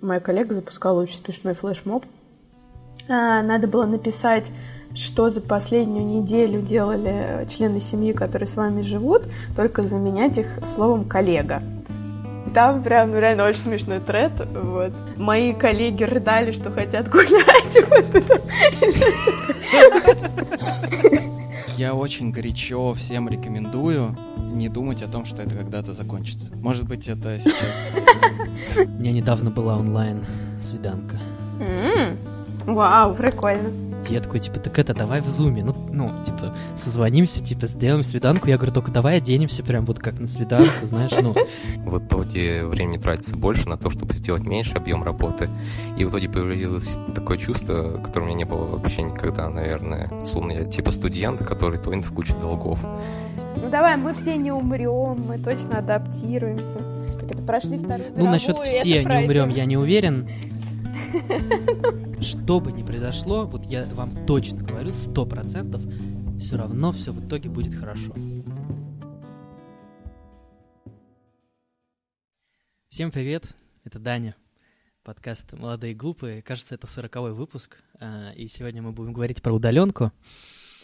Моя коллега запускала очень смешной флешмоб. А, надо было написать, что за последнюю неделю делали члены семьи, которые с вами живут, только заменять их словом «коллега». Там прям реально очень смешной тред. Вот. Мои коллеги рыдали, что хотят гулять. Я очень горячо всем рекомендую не думать о том, что это когда-то закончится. Может быть, это сейчас... У меня недавно была онлайн свиданка. Вау, прикольно. Я такой, типа, так это, давай в зуме. Ну, ну, типа, созвонимся, типа, сделаем свиданку. Я говорю, только давай оденемся прям вот как на свиданку, знаешь, ну. В итоге времени тратится больше на то, чтобы сделать меньше объем работы. И в итоге появилось такое чувство, которое у меня не было вообще никогда, наверное. Словно я типа студент, который тонет в кучу долгов. Ну давай, мы все не умрем, мы точно адаптируемся. Как это прошли вторую Ну, насчет все не умрем, я не уверен. Что бы ни произошло, вот я вам точно говорю, сто процентов, все равно все в итоге будет хорошо. Всем привет, это Даня, подкаст «Молодые глупые». Кажется, это сороковой выпуск, а, и сегодня мы будем говорить про удаленку,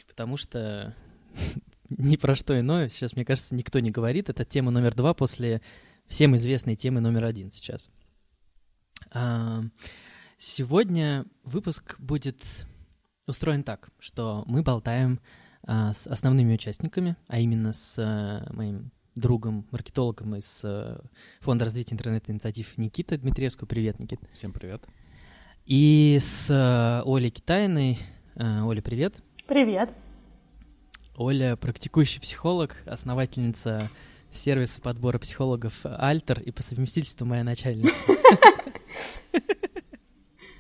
потому что ни про что иное сейчас, мне кажется, никто не говорит. Это тема номер два после всем известной темы номер один сейчас. Сегодня выпуск будет устроен так, что мы болтаем а, с основными участниками, а именно с а, моим другом, маркетологом из а, Фонда развития интернет-инициатив Никита Дмитриевского. Привет, Никит. Всем привет. И с а, Олей Китайной. А, Оля, привет. Привет. Оля практикующий психолог, основательница сервиса подбора психологов Альтер и по совместительству моя начальница.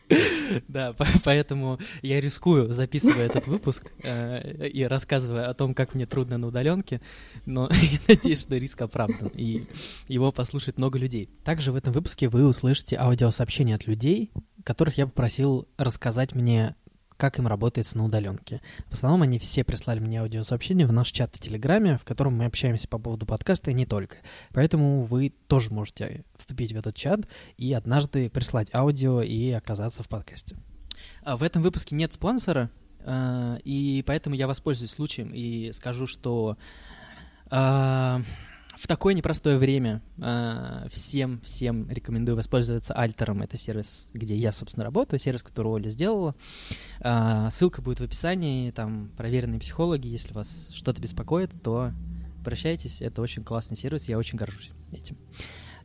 Да, поэтому я рискую, записывая этот выпуск э, и рассказывая о том, как мне трудно на удаленке, но я надеюсь, что риск оправдан, и его послушает много людей. Также в этом выпуске вы услышите аудиосообщения от людей, которых я попросил рассказать мне как им работается на удаленке. В основном они все прислали мне аудиосообщения в наш чат в Телеграме, в котором мы общаемся по поводу подкаста и не только. Поэтому вы тоже можете вступить в этот чат и однажды прислать аудио и оказаться в подкасте. А в этом выпуске нет спонсора, а, и поэтому я воспользуюсь случаем и скажу, что а, в такое непростое время э, всем, всем рекомендую воспользоваться Альтером. Это сервис, где я, собственно, работаю, сервис, который Оля сделала. Э, ссылка будет в описании, там проверенные психологи. Если вас что-то беспокоит, то обращайтесь. Это очень классный сервис, я очень горжусь этим.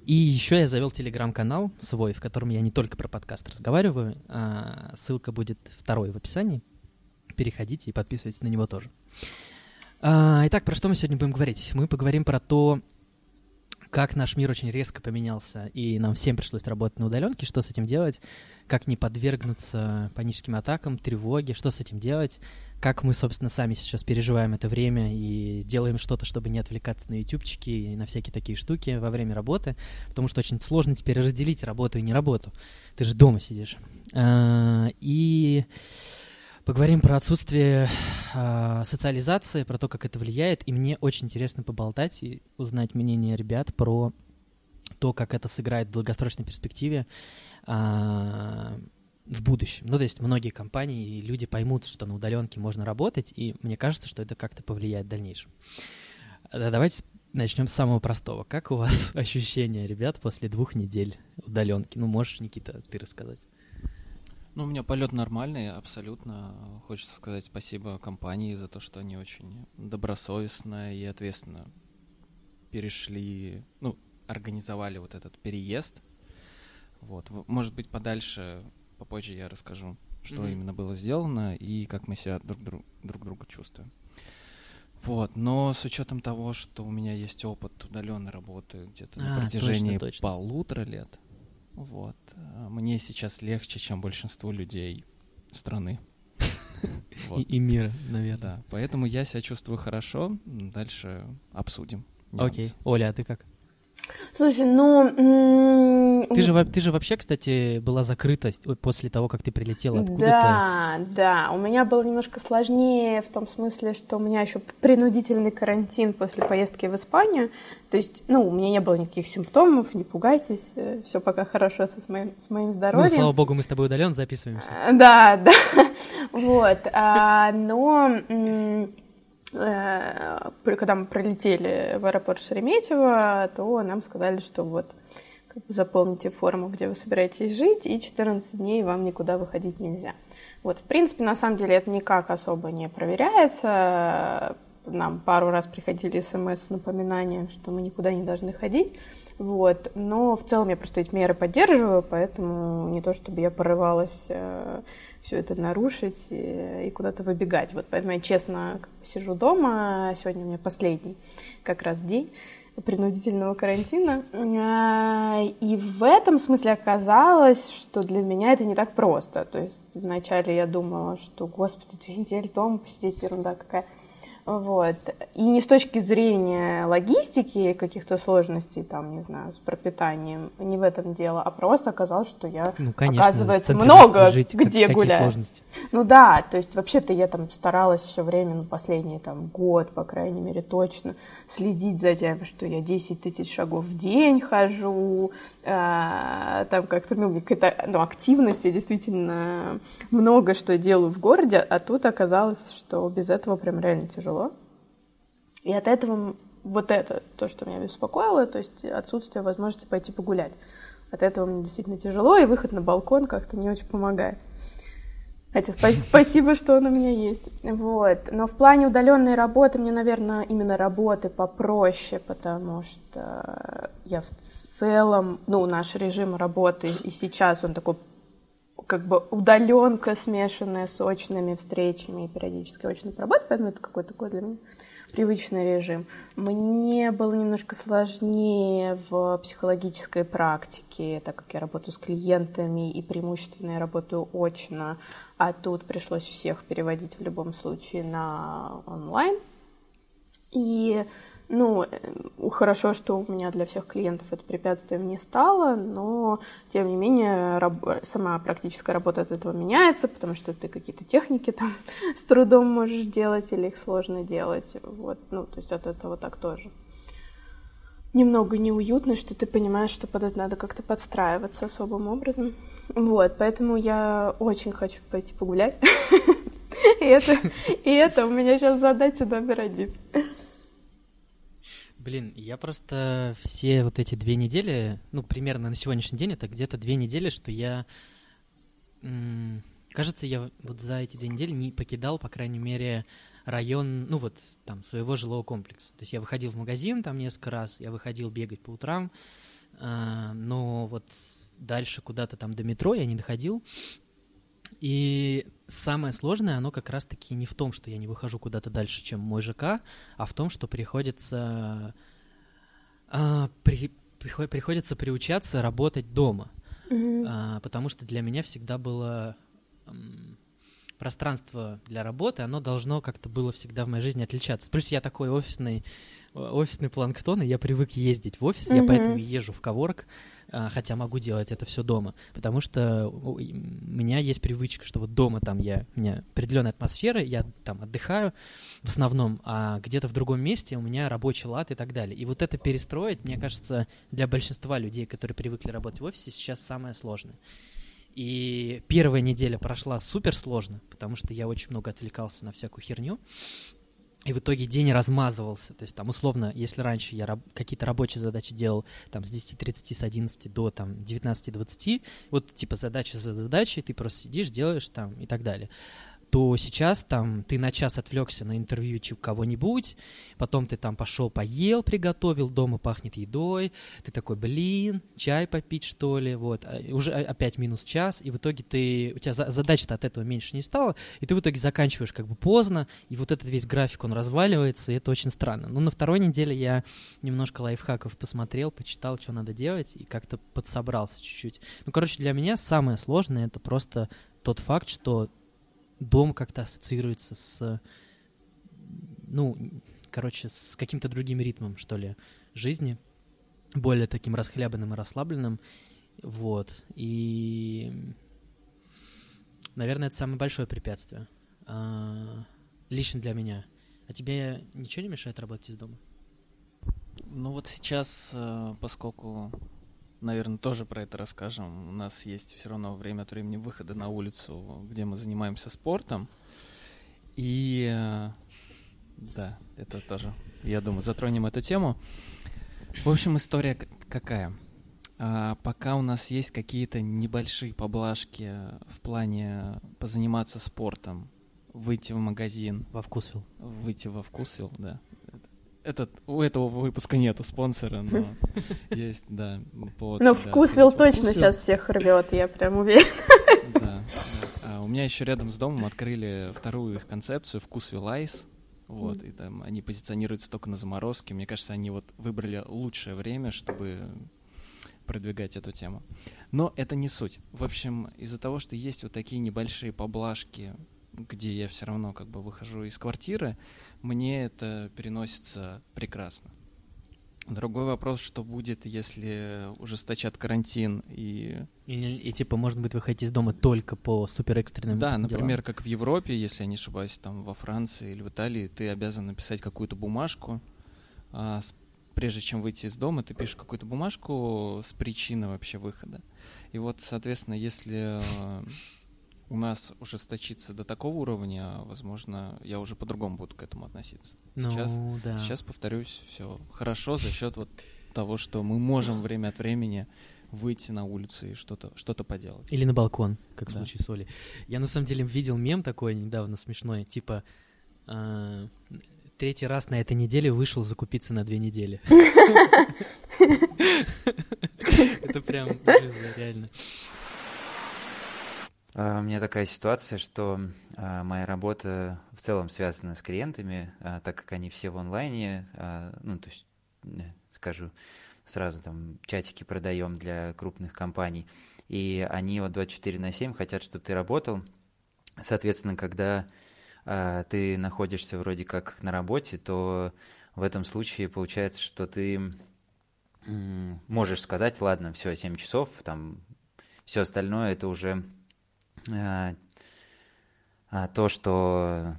И еще я завел телеграм-канал свой, в котором я не только про подкаст разговариваю. А ссылка будет второй в описании. Переходите и подписывайтесь на него тоже. А, итак, про что мы сегодня будем говорить? Мы поговорим про то, как наш мир очень резко поменялся, и нам всем пришлось работать на удаленке, что с этим делать, как не подвергнуться паническим атакам, тревоге, что с этим делать, как мы, собственно, сами сейчас переживаем это время и делаем что-то, чтобы не отвлекаться на ютубчики и на всякие такие штуки во время работы, потому что очень сложно теперь разделить работу и не работу. Ты же дома сидишь. А, и Поговорим про отсутствие э, социализации, про то, как это влияет. И мне очень интересно поболтать и узнать мнение ребят про то, как это сыграет в долгосрочной перспективе э, в будущем. Ну, то есть многие компании и люди поймут, что на удаленке можно работать, и мне кажется, что это как-то повлияет в дальнейшем. Давайте начнем с самого простого. Как у вас ощущения, ребят, после двух недель удаленки? Ну, можешь, Никита, ты рассказать. Ну, у меня полет нормальный, абсолютно. Хочется сказать спасибо компании за то, что они очень добросовестно и ответственно перешли, ну, организовали вот этот переезд. Вот. Может быть, подальше, попозже я расскажу, что mm-hmm. именно было сделано и как мы себя друг, друг, друг друга чувствуем. Вот, но с учетом того, что у меня есть опыт удаленной работы где-то а, на протяжении точно, точно. полутора лет, вот. А мне сейчас легче, чем большинству людей страны. И, и мира, наверное. Да, поэтому я себя чувствую хорошо. Дальше обсудим. Окей. Оля, а ты как? Слушай, ну, Ты же, ты же вообще, кстати, была закрыта после того, как ты прилетела откуда-то. Да, да. У меня было немножко сложнее в том смысле, что у меня еще принудительный карантин после поездки в Испанию. То есть, ну, у меня не было никаких симптомов, не пугайтесь, э, все пока хорошо со, с, моим, с моим здоровьем. Ну, слава богу, мы с тобой удален записываемся. Да, да. Вот. А, но Э, когда мы прилетели в аэропорт Шереметьево, то нам сказали, что вот заполните форму, где вы собираетесь жить, и 14 дней вам никуда выходить нельзя. Вот, в принципе, на самом деле это никак особо не проверяется. Нам пару раз приходили смс с напоминанием, что мы никуда не должны ходить. Вот. Но в целом я просто эти меры поддерживаю, поэтому не то чтобы я порывалась э, все это нарушить и, и куда-то выбегать. Вот поэтому я честно как бы, сижу дома. Сегодня у меня последний как раз день принудительного карантина. А, и в этом смысле оказалось, что для меня это не так просто. То есть вначале я думала, что, господи, две недели дома посидеть, ерунда какая. Вот. И не с точки зрения логистики каких-то сложностей, там, не знаю, с пропитанием, не в этом дело, а просто оказалось, что я, ну, конечно, оказывается, много жить, где как, гуляю. Сложности. Ну да, то есть вообще-то я там старалась все время, ну, последний там год, по крайней мере, точно следить за тем, что я 10 тысяч шагов в день хожу, э, там как-то, ну, какая-то ну, активность, я действительно много что делаю в городе, а тут оказалось, что без этого прям реально тяжело. И от этого вот это то, что меня беспокоило, то есть отсутствие возможности пойти погулять. От этого мне действительно тяжело, и выход на балкон как-то не очень помогает. Хотя спасибо, что он у меня есть. Вот. Но в плане удаленной работы мне, наверное, именно работы попроще, потому что я в целом, ну, наш режим работы и сейчас он такой как бы удаленка, смешанная с очными встречами и периодически очной работой, поэтому это какой-то такой для меня привычный режим. Мне было немножко сложнее в психологической практике, так как я работаю с клиентами и преимущественно я работаю очно, а тут пришлось всех переводить в любом случае на онлайн. И ну, э, хорошо, что у меня для всех клиентов это препятствием не стало, но, тем не менее, раб- сама практическая работа от этого меняется, потому что ты какие-то техники там с трудом можешь делать или их сложно делать. Вот, ну, то есть от этого так тоже немного неуютно, что ты понимаешь, что под это надо как-то подстраиваться особым образом. Вот, поэтому я очень хочу пойти погулять. И это, и это у меня сейчас задача номер один. Блин, я просто все вот эти две недели, ну, примерно на сегодняшний день, это где-то две недели, что я... Кажется, я вот за эти две недели не покидал, по крайней мере, район, ну, вот, там, своего жилого комплекса. То есть я выходил в магазин там несколько раз, я выходил бегать по утрам, э- но вот дальше куда-то там до метро я не доходил. И самое сложное, оно как раз-таки не в том, что я не выхожу куда-то дальше, чем мой ЖК, а в том, что приходится, а, при, приход, приходится приучаться работать дома. Mm-hmm. А, потому что для меня всегда было пространство для работы, оно должно как-то было всегда в моей жизни отличаться. Плюс я такой офисный, офисный планктон, и я привык ездить в офис, mm-hmm. я поэтому езжу в коворк. А, хотя могу делать это все дома, потому что у меня есть привычка, что вот дома там я, у меня определенная атмосфера, я там отдыхаю в основном, а где-то в другом месте у меня рабочий лад и так далее. И вот это перестроить, мне кажется, для большинства людей, которые привыкли работать в офисе, сейчас самое сложное. И первая неделя прошла супер сложно, потому что я очень много отвлекался на всякую херню. И в итоге день размазывался. То есть там условно, если раньше я раб- какие-то рабочие задачи делал там с 10.30, с 11 до там 19.20, вот типа задача за задачей, ты просто сидишь, делаешь там и так далее то сейчас там ты на час отвлекся на интервью кого-нибудь, потом ты там пошел поел, приготовил, дома пахнет едой, ты такой, блин, чай попить что ли, вот, а, уже опять минус час, и в итоге ты, у тебя задача-то от этого меньше не стала, и ты в итоге заканчиваешь как бы поздно, и вот этот весь график, он разваливается, и это очень странно. Ну, на второй неделе я немножко лайфхаков посмотрел, почитал, что надо делать, и как-то подсобрался чуть-чуть. Ну, короче, для меня самое сложное это просто тот факт, что дом как-то ассоциируется с, ну, короче, с каким-то другим ритмом, что ли, жизни, более таким расхлябанным и расслабленным. Вот. И, наверное, это самое большое препятствие. А, лично для меня. А тебе ничего не мешает работать из дома? Ну вот сейчас, э, поскольку, наверное, тоже про это расскажем, у нас есть все равно время от времени выхода на улицу, где мы занимаемся спортом. И э, да, это тоже, я думаю, затронем эту тему. В общем, история какая? А, пока у нас есть какие-то небольшие поблажки в плане позаниматься спортом, выйти в магазин. Во вкусвил. Выйти во вкусвил, да. Этот, у этого выпуска нету спонсора, но есть, да, повод. Но вкусвил точно сейчас всех рвет, я прям уверен. Да, а у меня еще рядом с домом открыли вторую их концепцию вкусвил айс. Вот, и там они позиционируются только на заморозке. Мне кажется, они вот выбрали лучшее время, чтобы продвигать эту тему. Но это не суть. В общем, из-за того, что есть вот такие небольшие поблажки, где я все равно как бы выхожу из квартиры, мне это переносится прекрасно. Другой вопрос, что будет, если ужесточат карантин и... И, и типа, может быть, выходить из дома только по суперэкстренным Да, делам. например, как в Европе, если я не ошибаюсь, там во Франции или в Италии, ты обязан написать какую-то бумажку, а, с, прежде чем выйти из дома, ты пишешь какую-то бумажку с причиной вообще выхода. И вот, соответственно, если у нас ужесточится до такого уровня, возможно, я уже по-другому буду к этому относиться. Ну, сейчас, да. сейчас повторюсь, все хорошо за счет вот того, что мы можем время от времени выйти на улицу и что-то что поделать. Или на балкон, как да. в случае с Олей. Я на самом деле видел мем такой недавно смешной, типа э, третий раз на этой неделе вышел закупиться на две недели. Это прям реально. А, у меня такая ситуация, что а, моя работа в целом связана с клиентами, а, так как они все в онлайне, ну, то есть, скажу сразу, там, чатики продаем для крупных компаний, и они вот 24 на 7 хотят, чтобы ты работал. Соответственно, когда ты находишься вроде как на работе, то в этом случае получается, что ты можешь сказать, ладно, все, 7 часов, там, все остальное это уже то, что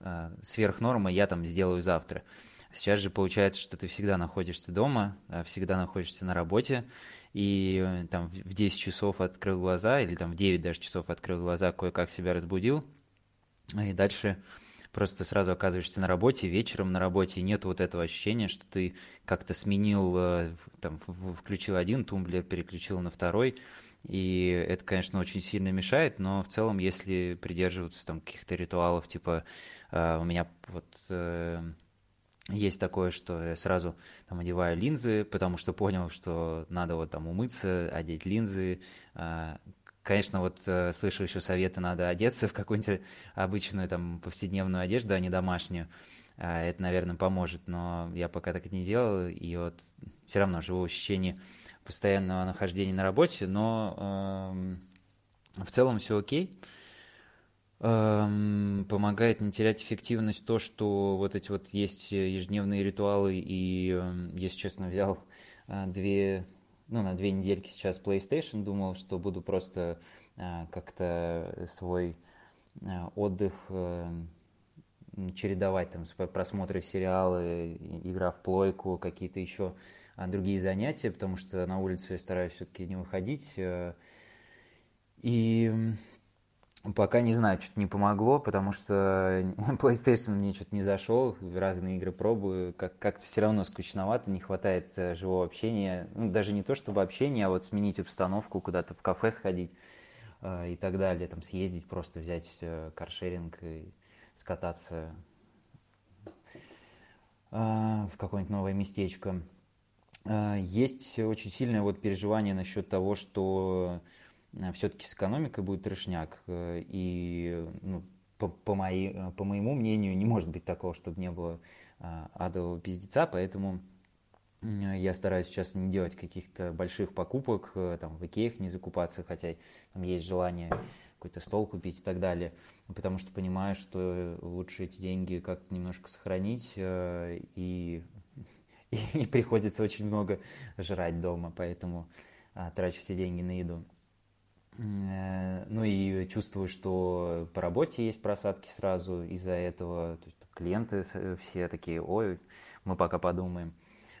а, сверх нормы я там сделаю завтра. Сейчас же получается, что ты всегда находишься дома, всегда находишься на работе, и э, там в 10 часов открыл глаза, или там в 9 даже часов открыл глаза, кое-как себя разбудил, и дальше просто сразу оказываешься на работе, вечером на работе, и нет вот этого ощущения, что ты как-то сменил, э, там, включил один тумблер, переключил на второй, и это, конечно, очень сильно мешает, но в целом, если придерживаться там каких-то ритуалов, типа э, у меня вот э, есть такое, что я сразу там одеваю линзы, потому что понял, что надо вот там умыться, одеть линзы. Э, конечно, вот э, слышал еще советы, надо одеться в какую-нибудь обычную там повседневную одежду, а не домашнюю. Э, это, наверное, поможет, но я пока так не делал, и вот все равно живу в ощущении постоянного нахождения на работе, но э, в целом все окей. Э, помогает не терять эффективность то, что вот эти вот есть ежедневные ритуалы, и, э, если честно, взял э, две, ну, на две недельки сейчас PlayStation, думал, что буду просто э, как-то свой э, отдых э, чередовать, там, просмотры сериалы, игра в плойку, какие-то еще другие занятия, потому что на улицу я стараюсь все-таки не выходить. Э, и пока не знаю, что-то не помогло, потому что PlayStation мне что-то не зашел, разные игры пробую, как- как-то все равно скучновато, не хватает э, живого общения. Ну, даже не то, чтобы общение, а вот сменить обстановку, куда-то в кафе сходить э, и так далее, там съездить, просто взять каршеринг и скататься в какое-нибудь новое местечко. А, есть очень сильное вот переживание насчет того, что э, все-таки с экономикой будет трешняк. Э, и ну, по, по, моей, э, по моему мнению, не может быть такого, чтобы не было а, адового пиздеца, поэтому я стараюсь сейчас не делать каких-то больших покупок, там, в Икеях не закупаться, хотя там есть желание какой-то стол купить и так далее, потому что понимаю, что лучше эти деньги как-то немножко сохранить и и приходится очень много жрать дома, поэтому а, трачу все деньги на еду. Э, ну и чувствую, что по работе есть просадки сразу из-за этого. То есть клиенты все такие, ой, мы пока подумаем,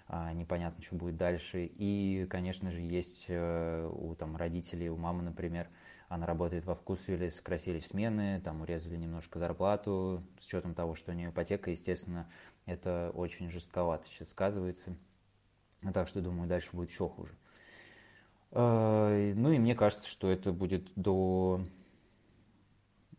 а, непонятно, что будет дальше. И, конечно же, есть э, у там, родителей, у мамы, например, она работает во вкусвилле, сократились смены, там урезали немножко зарплату, с учетом того, что у нее ипотека, естественно, это очень жестковато сейчас сказывается. Так что, думаю, дальше будет еще хуже. Э, ну и мне кажется, что это будет до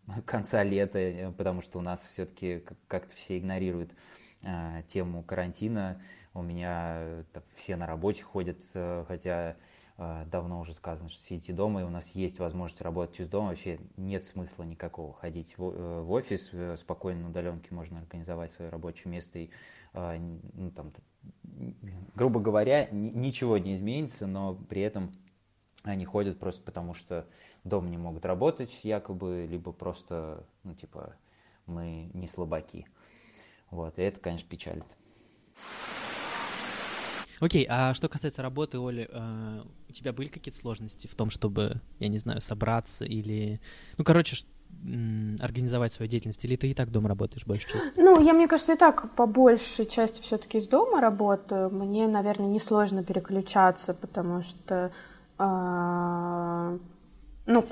конца лета, э, потому что у нас все-таки как-то все игнорируют э, тему карантина. У меня все на работе ходят, хотя давно уже сказано, что сидите дома, и у нас есть возможность работать из дома. Вообще нет смысла никакого ходить в офис. Спокойно на удаленке можно организовать свое рабочее место. И, ну, там, грубо говоря, ничего не изменится, но при этом они ходят просто потому, что дома не могут работать, якобы, либо просто, ну, типа, мы не слабаки. Вот, и это, конечно, печалит. Окей, а что касается работы, Оля, э, у тебя были какие-то сложности в том, чтобы, я не знаю, собраться или... Ну, короче, организовать свою деятельность, или ты и так дома работаешь больше части? Ну, я, мне кажется, и так по большей части все-таки из дома работаю. Мне, наверное, несложно переключаться, потому что а, ну,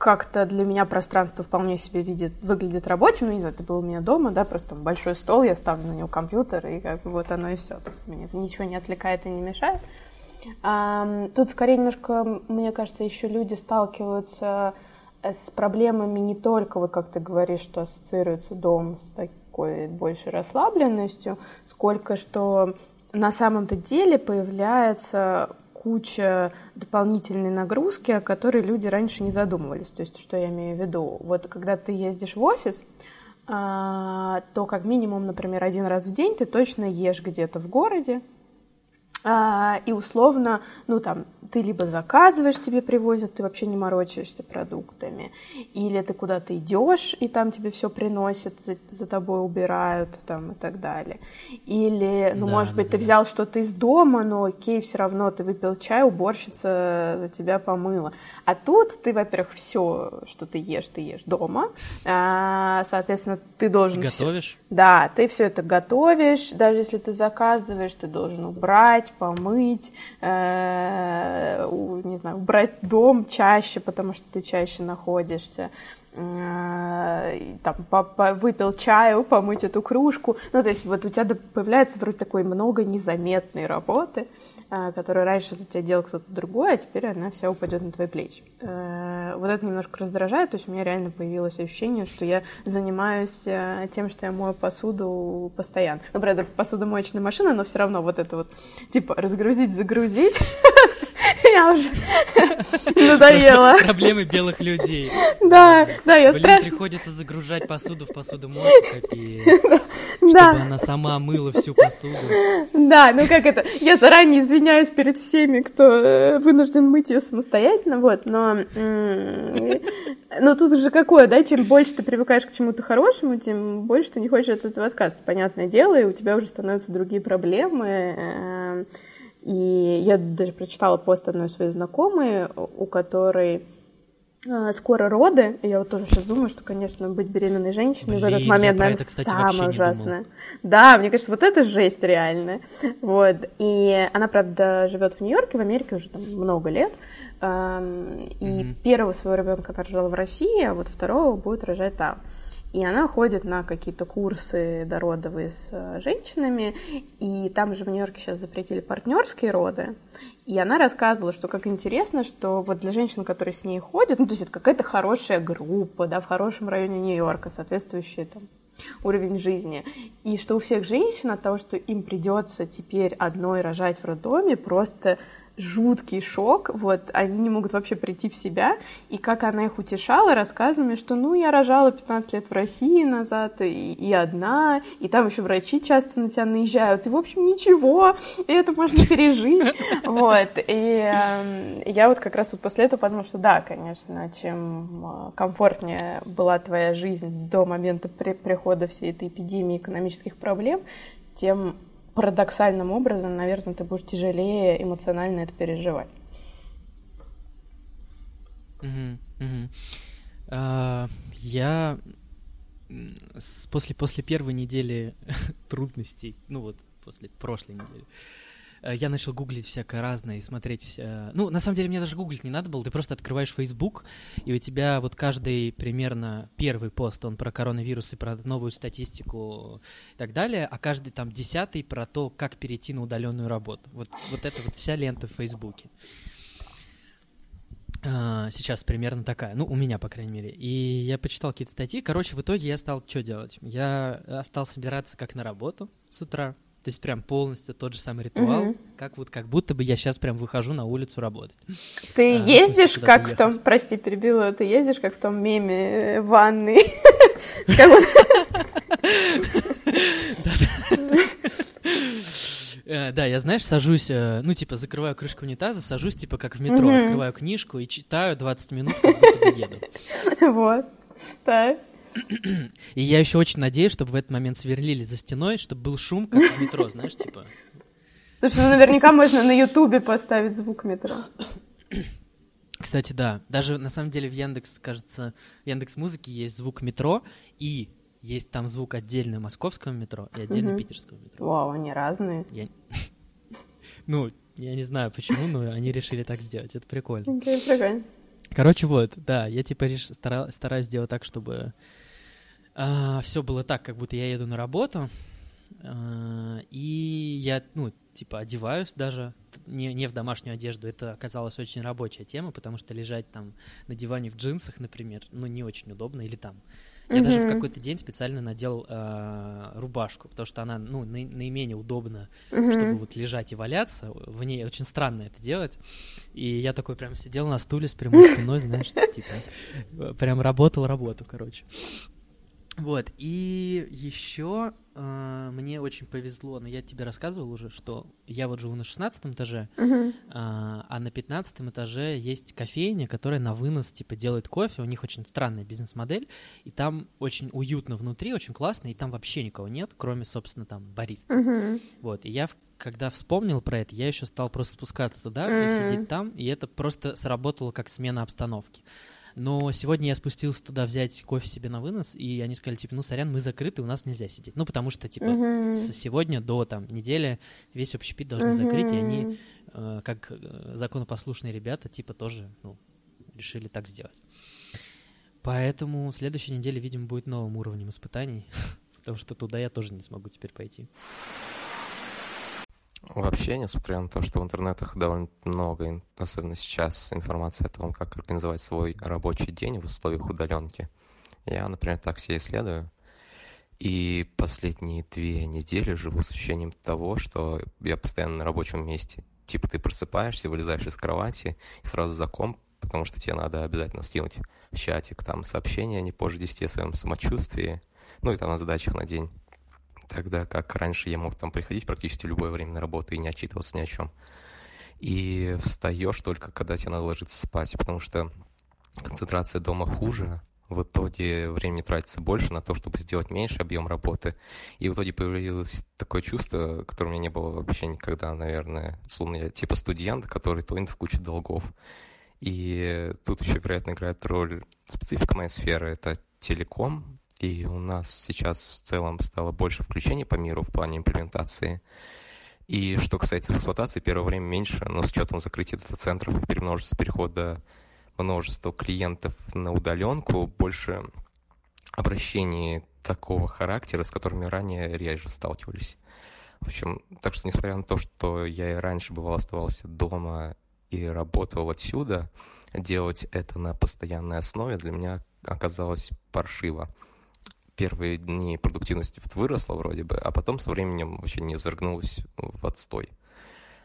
как-то для меня пространство вполне себе видит, выглядит рабочим, ну, не знаю, это было у меня дома, да, просто там большой стол, я ставлю на него компьютер, и как бы вот оно и все, то есть мне ничего не отвлекает и не мешает. А, тут скорее немножко, мне кажется, еще люди сталкиваются с проблемами не только, вот как ты говоришь, что ассоциируется дом с такой большей расслабленностью, сколько что на самом-то деле появляется куча дополнительной нагрузки, о которой люди раньше не задумывались. То есть, что я имею в виду? Вот когда ты ездишь в офис, а, то как минимум, например, один раз в день ты точно ешь где-то в городе, а, и условно, ну там, ты либо заказываешь, тебе привозят, ты вообще не морочишься продуктами, или ты куда-то идешь, и там тебе все приносят, за, за тобой убирают там и так далее. Или, ну, да, может быть, да, ты да. взял что-то из дома, но окей, все равно ты выпил чай, уборщица за тебя помыла. А тут ты, во-первых, все, что ты ешь, ты ешь дома, а, соответственно, ты должен... Готовишь? Все... Да, ты все это готовишь, даже если ты заказываешь, ты должен убрать, помыть, э не знаю, убрать дом чаще, потому что ты чаще находишься, э, там, выпил чаю, помыть эту кружку. Ну, то есть вот у тебя появляется вроде такой много незаметной работы, э, которую раньше за тебя делал кто-то другой, а теперь она вся упадет на твои плечи. Э, вот это немножко раздражает, то есть у меня реально появилось ощущение, что я занимаюсь тем, что я мою посуду постоянно. Ну, правда, посудомоечная машина, но все равно вот это вот, типа, разгрузить, загрузить, Я уже надоела. Проблемы белых людей. Да, да, я Блин, приходится загружать посуду в посудомойку, капец. Чтобы она сама мыла всю посуду. Да, ну как это, я заранее извиняюсь перед всеми, кто э, вынужден мыть ее самостоятельно, вот, но... Но тут уже какое, да, чем больше ты привыкаешь к чему-то хорошему, тем больше ты не хочешь от этого отказываться, понятное дело, и у тебя уже становятся другие проблемы, э, и я даже прочитала пост одной своей знакомой, у которой а, скоро роды. И я вот тоже сейчас думаю, что, конечно, быть беременной женщиной Блин, в этот момент, наверное, это, кстати, самое ужасное. Да, мне кажется, вот это жесть реальная. Вот. И она, правда, живет в Нью-Йорке, в Америке уже там много лет. И mm-hmm. первого своего ребенка она рожала в России, а вот второго будет рожать там. И она ходит на какие-то курсы дородовые с э, женщинами, и там же в Нью-Йорке сейчас запретили партнерские роды. И она рассказывала, что как интересно, что вот для женщин, которые с ней ходят, ну, то есть это какая-то хорошая группа, да, в хорошем районе Нью-Йорка, соответствующая там уровень жизни. И что у всех женщин от того, что им придется теперь одной рожать в роддоме, просто жуткий шок, вот, они не могут вообще прийти в себя, и как она их утешала рассказами, что, ну, я рожала 15 лет в России назад, и, и одна, и там еще врачи часто на тебя наезжают, и, в общем, ничего, это можно пережить, вот, и э, я вот как раз вот после этого подумала, что да, конечно, чем э, комфортнее была твоя жизнь до момента при прихода всей этой эпидемии экономических проблем, тем парадоксальным образом, наверное, ты будешь тяжелее эмоционально это переживать. Mm-hmm. Я после, после первой недели трудностей, ну вот после прошлой недели, я начал гуглить всякое разное и смотреть. э, Ну, на самом деле, мне даже гуглить не надо было. Ты просто открываешь Facebook, и у тебя вот каждый примерно первый пост, он про коронавирус и про новую статистику и так далее, а каждый там десятый про то, как перейти на удаленную работу. Вот, вот это вот вся лента в Фейсбуке. А, Сейчас примерно такая, ну, у меня, по крайней мере. И я почитал какие-то статьи. Короче, в итоге я стал что делать? Я э, стал собираться как на работу с утра. То есть прям полностью тот же самый ритуал, Мгм. как вот как будто бы я сейчас прям выхожу на улицу работать. Ты А, ездишь как в том, прости, перебила, ты ездишь как в том меме э, ванны. Э, Да, я, знаешь, сажусь, э, ну, типа, закрываю крышку унитаза, сажусь, типа, как в метро, открываю книжку и читаю 20 минут, как будто бы еду. Вот. Так. И я еще очень надеюсь, чтобы в этот момент сверлили за стеной, чтобы был шум, как в метро, знаешь, типа... Слушай, ну наверняка можно на Ютубе поставить звук метро. Кстати, да. Даже на самом деле в Яндекс, кажется, в Яндекс Музыке есть звук метро, и есть там звук отдельно московского метро и отдельно питерского метро. Вау, они разные. Я- Ну, я не знаю почему, но они решили так сделать. Это прикольно. Прикольно. Короче, вот, да, я типа реш- стара- стараюсь сделать так, чтобы все было так, как будто я еду на работу. А, и я, ну, типа, одеваюсь даже не, не в домашнюю одежду. Это оказалась очень рабочая тема, потому что лежать там на диване в джинсах, например, ну, не очень удобно, или там. Я даже в какой-то день специально надел а, рубашку, потому что она, ну, наи- наименее удобна Мгм. чтобы вот лежать и валяться, в ней очень странно это делать. И я такой прям сидел на стуле с прямой спиной, знаешь, типа, э, прям работал работу, короче. Вот, и еще мне очень повезло, но я тебе рассказывал уже, что я вот живу на 16 этаже, Мгм. а, а на 15 этаже есть кофейня, которая на вынос, типа, делает кофе. У них очень странная бизнес-модель, и там очень уютно внутри, очень классно, и там вообще никого нет, кроме, собственно, там, бариста. Мгм. Вот, и я, в- когда вспомнил про это, я еще стал просто спускаться туда и М. сидеть там, и это просто сработало как смена обстановки. Но сегодня я спустился туда взять кофе себе на вынос, и они сказали, типа, ну, сорян, мы закрыты, у нас нельзя сидеть. Ну, потому что, типа, Мгм. с сегодня до, там, недели весь общепит должны закрыть, и они, э, как э, законопослушные ребята, типа, тоже, ну, решили так сделать. Поэтому следующая неделя, видимо, будет новым уровнем испытаний, потому что туда я тоже не смогу теперь пойти. Вообще, несмотря на то, что в интернетах довольно много, особенно сейчас, информации о том, как организовать свой рабочий день в условиях удаленки, я, например, так все исследую. И последние две недели живу с ощущением того, что я постоянно на рабочем месте. Типа ты просыпаешься, вылезаешь из кровати и сразу за комп, потому что тебе надо обязательно скинуть в чатик там сообщение не позже 10 о своем самочувствии, ну и там о задачах на день. Тогда как раньше я мог там приходить практически в любое время на работу и не отчитываться ни о чем. И встаешь только, когда тебе надо ложиться спать, потому что концентрация дома хуже, в итоге времени тратится больше на то, чтобы сделать меньше объем работы. И в итоге появилось такое чувство, которое у меня не было вообще никогда, наверное. Словно я типа студент, который тонет в кучу долгов. И тут еще, вероятно, играет роль специфика моей сферы. Это телеком, и у нас сейчас в целом стало больше включений по миру в плане имплементации. И что касается эксплуатации, первое время меньше, но с учетом закрытия дата-центров и перемножества перехода множества клиентов на удаленку, больше обращений такого характера, с которыми ранее реже сталкивались. В общем, так что, несмотря на то, что я и раньше бывал оставался дома и работал отсюда, делать это на постоянной основе для меня оказалось паршиво. Первые дни продуктивности выросла вроде бы, а потом со временем вообще не извергнулась в отстой.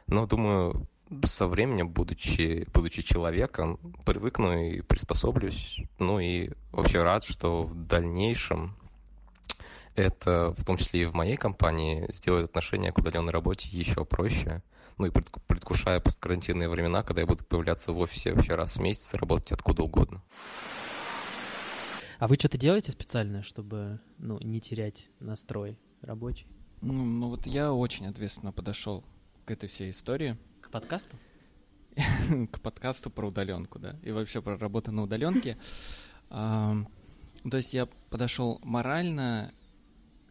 Но думаю, со временем, будучи, будучи человеком, привыкну и приспособлюсь. Ну и вообще рад, что в дальнейшем это, в том числе и в моей компании, сделает отношение к удаленной работе еще проще. Ну и предвкушая посткарантинные времена, когда я буду появляться в офисе вообще раз в месяц работать откуда угодно. А вы что-то делаете специально, чтобы ну, не терять настрой рабочий? Ну, ну вот я очень ответственно подошел к этой всей истории. К подкасту? к подкасту про удаленку, да, и вообще про работу на удаленке. То есть я подошел морально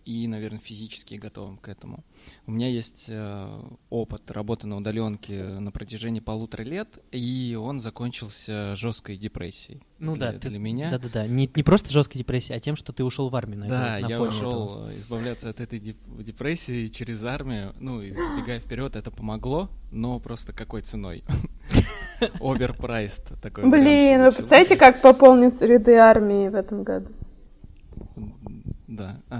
и, наверное, физически готовым к этому. У меня есть э, опыт работы на удаленке на протяжении полутора лет, и он закончился жесткой депрессией. Ну для, да, ты, для меня. Да, да, да. Не, не просто жесткой депрессией, а тем, что ты ушел в армию. На да, это, на я ушел этого. избавляться от этой деп- депрессии через армию. Ну, и забегая вперед, это помогло, но просто какой ценой? Оверпрайст такой. Блин, вы представляете, как пополнить ряды армии в этом году? Да.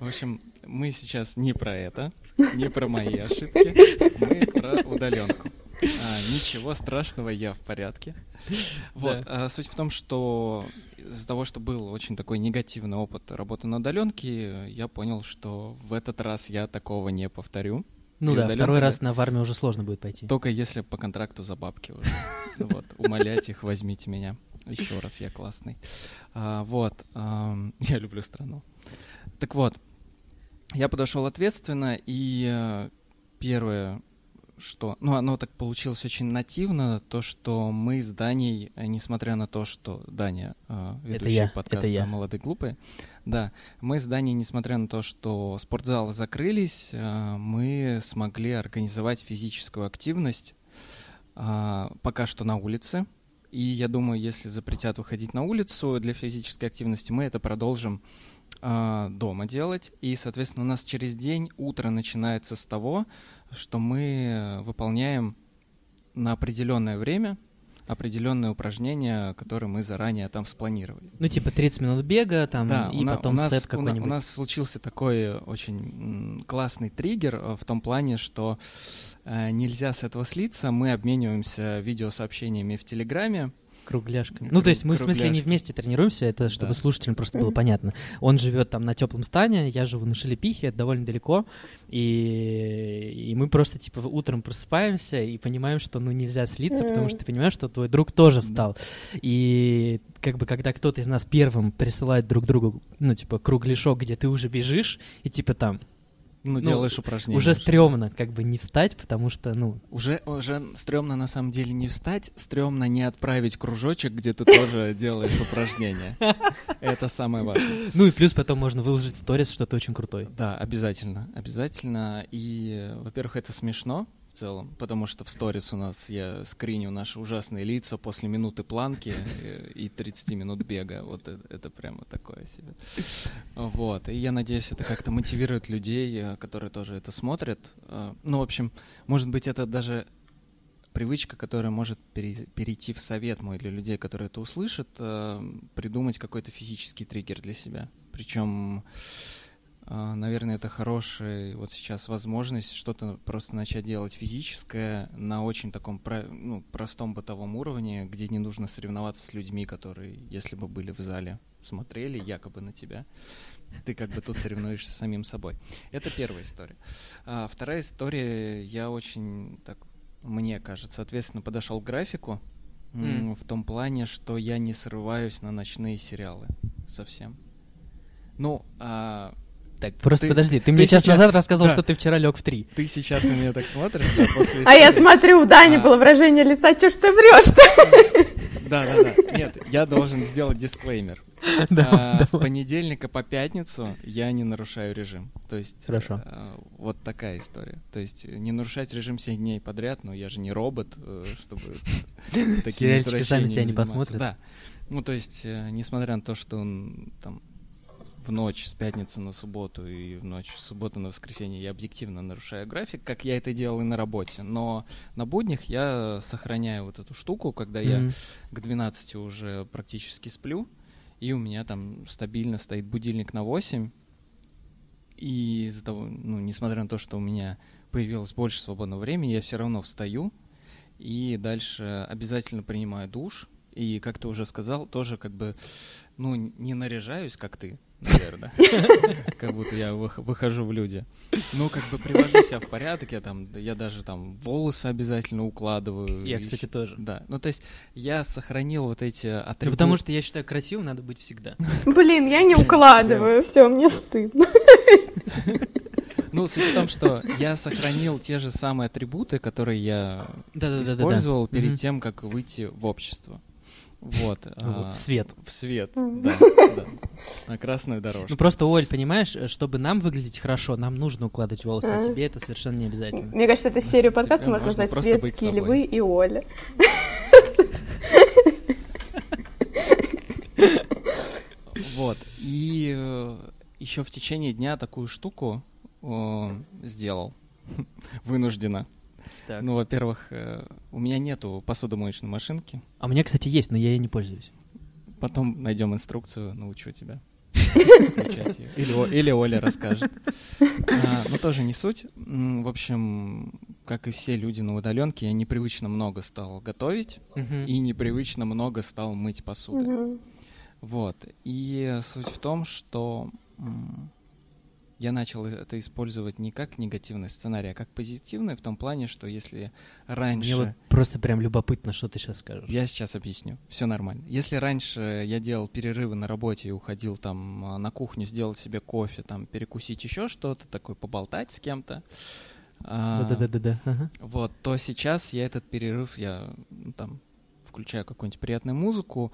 В общем, мы сейчас не про это, не про мои ошибки, мы про удаленку. А, ничего страшного, я в порядке. Вот. а, суть в том, что из-за того, что был очень такой негативный опыт работы на удаленке, я понял, что в этот раз я такого не повторю. Ну да, второй раз на в армию уже сложно будет пойти. Только если по контракту за бабки уже. Вот, умолять их, возьмите меня. Еще раз, я классный. А, вот, я люблю страну. Так вот, я подошел ответственно, и э, первое, что... Ну, оно так получилось очень нативно, то, что мы с Даней, э, несмотря на то, что Даня, э, ведущий подкаста. «Молодые глупые», да, мы с Даней, несмотря на то, что спортзалы закрылись, э, мы смогли организовать физическую активность а, пока что на улице. И я думаю, если запретят выходить на улицу для физической активности, мы это продолжим а, дома делать. И, соответственно, у нас через день утро начинается с того, что мы выполняем на определенное время определенные упражнения, которые мы заранее там спланировали. Ну, типа 30 минут бега, там, Да, и у, на- потом у нас, сет какой-нибудь. у нас случился такой очень м, классный триггер э, в том плане, что э, нельзя с этого слиться. Мы обмениваемся видеосообщениями в Телеграме. Кругляшками. Ну, то есть мы, в смысле, не вместе тренируемся, это чтобы Да. слушателям просто было понятно. Он живет там на теплом стане, я живу на Шелепихе, это довольно далеко, и, и мы просто, типа, утром просыпаемся и понимаем, что, ну, нельзя слиться, потому что ты понимаешь, что твой друг тоже встал. И как бы, когда кто-то из нас первым присылает друг другу, ну, типа, кругляшок, где ты уже бежишь, и, типа, там, Ну, Ну, делаешь упражнения. уже стрёмно, как бы, не встать, потому что, ну, Уже, уже стрёмно на самом деле не встать, стрёмно не отправить кружочек, где ты тоже делаешь упражнения. Это самое важное. ну и плюс потом можно выложить сторис, что ты очень крутой. Да, обязательно, обязательно. И, во-первых, это смешно в целом, потому что в сторис у нас я скриню наши ужасные лица после минуты планки э, и 30 минут бега. Вот это, это прямо такое себе. Вот. И я надеюсь, это как-то мотивирует людей, э, которые тоже это смотрят. Э, Ну, в общем, может быть, это даже привычка, которая может пере- перейти в совет мой для людей, которые это услышат, э, придумать какой-то физический триггер для себя. Причем Наверное, это хорошая вот сейчас возможность что-то просто начать делать физическое на очень таком ну, простом бытовом уровне, где не нужно соревноваться с людьми, которые, если бы были в зале, смотрели якобы на тебя. Ты как бы тут соревнуешься с самим собой. Это первая история. А, вторая история, я очень так, мне кажется, соответственно, подошел к графику М. в том плане, что я не срываюсь на ночные сериалы совсем. Ну, а, Так, просто Ты- подожди, ты, ты мне час сейчас- назад рассказывал, да. что ты вчера лег в три. Ты сейчас на меня так смотришь, да, после А я смотрю, у Дани А. было выражение лица, что ж ты врешь-то? Да, да, да. Нет, я должен сделать дисклеймер. Да, А, С понедельника по пятницу я не нарушаю режим. То есть Хорошо. э, вот такая история. То есть не нарушать режим 7 дней подряд, но я же не робот, э, чтобы такими Сериальчики сами себя не посмотрят. Да. Ну, то есть, э, несмотря на то, что он там в ночь с пятницы на субботу и в ночь с субботы на воскресенье я объективно нарушаю график, как я это делал и на работе. Но на буднях я сохраняю вот эту штуку, когда я Мгм. к 12 уже практически сплю, и у меня там стабильно стоит будильник на 8. И из-за того, ну, несмотря на то, что у меня появилось больше свободного времени, я все равно встаю и дальше обязательно принимаю душ. И, как ты уже сказал, тоже как бы, ну, не наряжаюсь, как ты, наверное. Как будто я вых- выхожу в люди. Ну, как бы привожу себя в порядок, я там, я даже там волосы обязательно укладываю. Я, кстати, тоже. да, ну то есть я сохранил вот эти Ну, атрибуты. потому что я считаю, красивым надо быть всегда. Блин, я не укладываю, все, мне стыдно. Ну, суть в том, что я сохранил те же самые атрибуты, которые я использовал перед тем, как выйти в общество. Вот. а, В свет. В свет, да, да. На красную Ну дорожку. просто, Оль, понимаешь, э, чтобы нам выглядеть хорошо, нам нужно укладывать волосы, а тебе это совершенно не обязательно. Мне кажется, эту серию подкаста можно назвать «Светские собой». львы и Оля». Вот. И еще в течение дня такую штуку э, сделал. Вынужденно. Так. Ну, во-первых, э, у меня нету посудомоечной машинки. А у меня, кстати, есть, но я ей не пользуюсь. Потом найдем инструкцию, научу тебя. Или, или Оля расскажет. А, но тоже не суть. В общем, как и все люди на удаленке, я непривычно много стал готовить Мгм. и непривычно много стал мыть посуду. Мгм. Вот. И суть в том, что я начал это использовать не как негативный сценарий, а как позитивный в том плане, что если раньше... Мне вот просто прям любопытно, что ты сейчас скажешь. Я сейчас объясню. Все нормально. Если раньше я делал перерывы на работе и уходил там а, на кухню, сделать себе кофе, там перекусить еще что-то, такое поболтать с кем-то. а, Да-да-да-да. ага. Вот, то сейчас я этот перерыв, я ну, там включаю какую-нибудь приятную музыку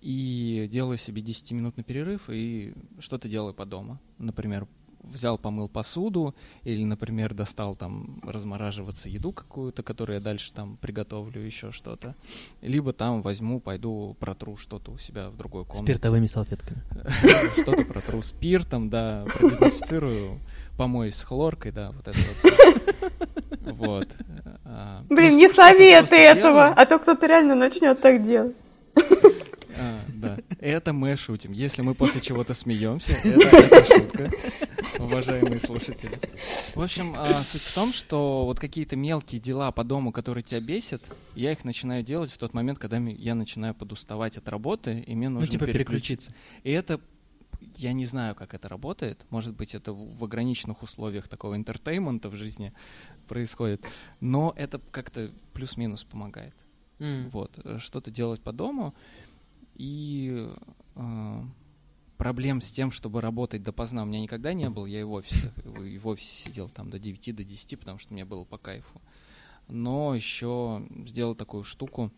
и делаю себе 10-минутный перерыв и что-то делаю по дому. Например, взял, помыл посуду, или, например, достал там размораживаться еду какую-то, которую я дальше там приготовлю, еще что-то. Либо там возьму, пойду протру что-то у себя в другой комнате. Спиртовыми салфетками. Что-то протру спиртом, да, продезинфицирую, помоюсь с хлоркой, да, вот это вот. Вот. А, Блин, ну, не просто этого, а то кто-то реально начнет так делать. А, да. Это мы шутим. Если мы после чего-то смеемся, это, это шутка, уважаемые слушатели. В общем, а, суть в том, что вот какие-то мелкие дела по дому, которые тебя бесят, я их начинаю делать в тот момент, когда я начинаю подуставать от работы, и мне нужно типа переключиться. И это я не знаю, как это работает. Может быть, это в в ограниченных условиях такого entertainment а в жизни происходит. Но это как-то плюс-минус помогает. М. Вот, что-то делать по дому. И э, проблем с тем, чтобы работать допоздна у меня никогда не было. Я и в офисе, и в офисе сидел там до 9, до 10, потому что мне было по кайфу. Но еще сделал такую штуку,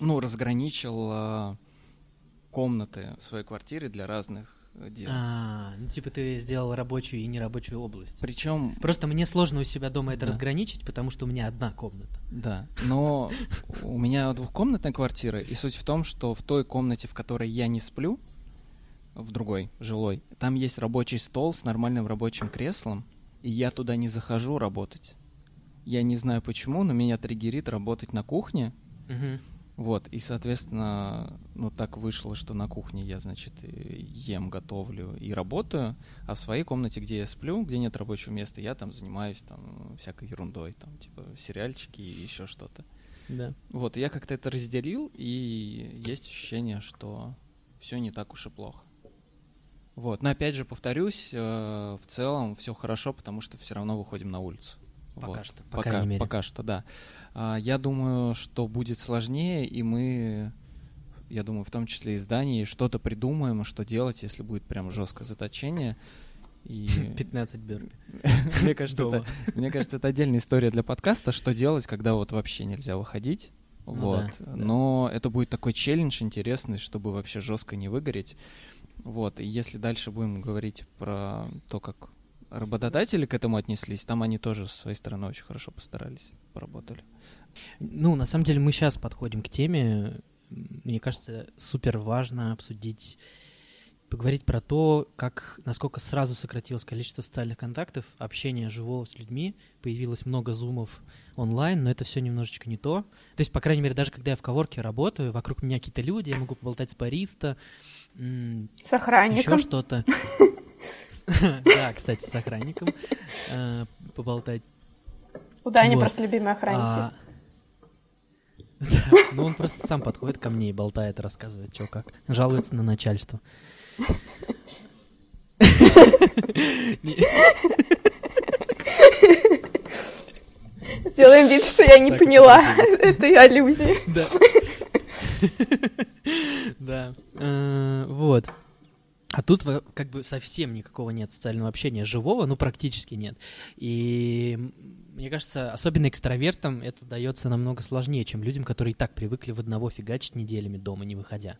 ну, разграничил э, комнаты в своей квартире для разных э, дел. А, ну типа ты сделал рабочую и нерабочую область. Причем Просто мне сложно у себя дома это Да. разграничить, потому что у меня одна комната. Да, но у меня двухкомнатная квартира, и суть в том, что в той комнате, в которой я не сплю, в другой, жилой, там есть рабочий стол с нормальным рабочим креслом, и я туда не захожу работать. Я не знаю почему, но меня триггерит работать на кухне, Мгм. Вот, и, соответственно, ну так вышло, что на кухне я, значит, ем, готовлю и работаю, а в своей комнате, где я сплю, где нет рабочего места, я там занимаюсь там всякой ерундой, там, типа, сериальчики и еще что-то. Да. Вот, я как-то это разделил, и есть ощущение, что все не так уж и плохо. Вот, но опять же повторюсь, э, в целом все хорошо, потому что все равно выходим на улицу. Пока Вот. что, по пока, крайней мере. пока что, да. А, я думаю, что будет сложнее, и мы, я думаю, в том числе и здании, что-то придумаем, что делать, если будет прям жесткое заточение. И 15 бёрпи. мне кажется, это, мне кажется, это отдельная история для подкаста, что делать, когда вот вообще нельзя выходить. Ну Вот. да, да. Но это будет такой челлендж интересный, чтобы вообще жестко не выгореть. Вот. И если дальше будем говорить про то, как работодатели к этому отнеслись, там они тоже со своей стороны очень хорошо постарались, поработали. Ну, на самом деле, мы сейчас подходим к теме. Мне кажется, супер важно обсудить, поговорить про то, как, насколько сразу сократилось количество социальных контактов, общения живого с людьми, появилось много зумов онлайн, но это все немножечко не то. То есть, по крайней мере, даже когда я в коворке работаю, вокруг меня какие-то люди, я могу поболтать с бариста, С охранником. еще что-то. Да, кстати, с охранником э, поболтать. У Дани просто любимый охранник А, ну он просто сам подходит ко мне и болтает, рассказывает, что как. Жалуется на начальство. Сделаем вид, что я не поняла этой аллюзии. Да. Да. Э, Вот. А тут как бы совсем никакого нет социального общения живого, ну практически нет. И мне кажется, особенно экстравертам это дается намного сложнее, чем людям, которые и так привыкли в одного фигачить неделями дома, не выходя.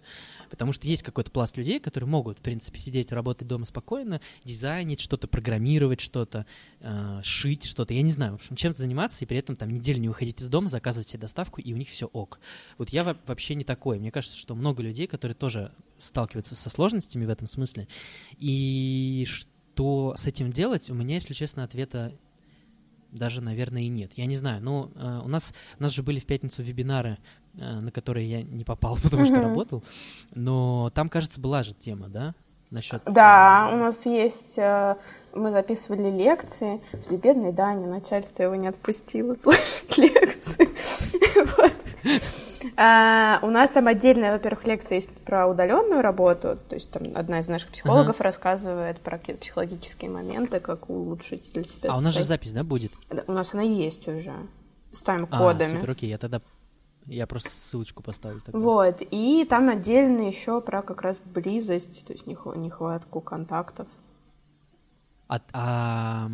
Потому что есть какой-то пласт людей, которые могут, в принципе, сидеть, работать дома спокойно, дизайнить что-то, программировать что-то, э, шить что-то, я не знаю, в общем, чем-то заниматься, и при этом там неделю не выходить из дома, заказывать себе доставку, и у них все ок. Вот я вообще не такой. Мне кажется, что много людей, которые тоже сталкиваются со сложностями в этом смысле, и что с этим делать, у меня, если честно, ответа даже, наверное, и нет. Я не знаю. Но э, у нас у нас же были в пятницу вебинары, э, на которые я не попал, потому что работал. Но там, кажется, была же тема, да? Насчет... Да, у нас есть... Э, мы записывали лекции. Бедный Даня, начальство его не отпустило слушать лекции. А, у нас там отдельная, во-первых, лекция есть про удаленную работу, то есть там одна из наших психологов uh-huh. рассказывает про какие-то психологические моменты, как улучшить для себя. А у нас же запись, да, будет? У нас она есть уже с тайм-кодами. А, супер, окей, я тогда я просто ссылочку поставлю. Тогда. Вот, и там отдельно еще про как раз близость, то есть нехватку контактов. А, а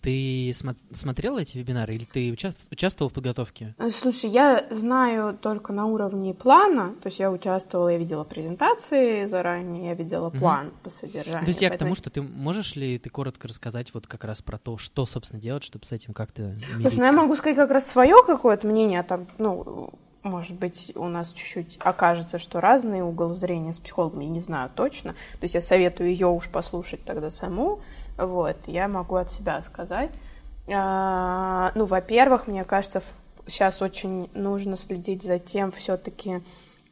ты смо- смотрела эти вебинары или ты уча- участвовал в подготовке? Э, слушай, я знаю только на уровне плана, то есть я участвовала, я видела презентации заранее, я видела план угу. по содержанию. То есть я поэтому... к тому, что ты можешь ли ты коротко рассказать вот как раз про то, что, собственно, делать, чтобы с этим как-то мириться? Слушай, ну я могу сказать как раз свое какое-то мнение, там, ну, может быть, у нас чуть-чуть окажется, что разный угол зрения с психологом, я не знаю точно. То есть я советую ее уж послушать тогда саму. Вот, я могу от себя сказать. А, ну, во-первых, мне кажется, сейчас очень нужно следить за тем все-таки,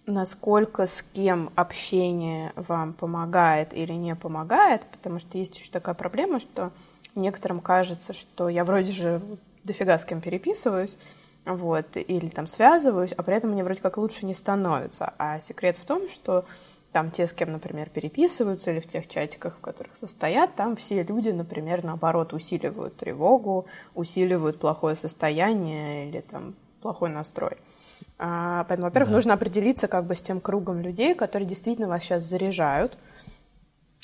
насколько с кем общение вам помогает или не помогает, потому что есть еще такая проблема, что некоторым кажется, что я вроде же дофига с кем переписываюсь, вот, или там связываюсь, а при этом мне вроде как лучше не становится. А секрет в том, что там те, с кем, например, переписываются, или в тех чатиках, в которых состоят, там все люди, например, наоборот, усиливают тревогу, усиливают плохое состояние или там плохой настрой. А, поэтому, во-первых, да. нужно определиться как бы с тем кругом людей, которые действительно вас сейчас заряжают,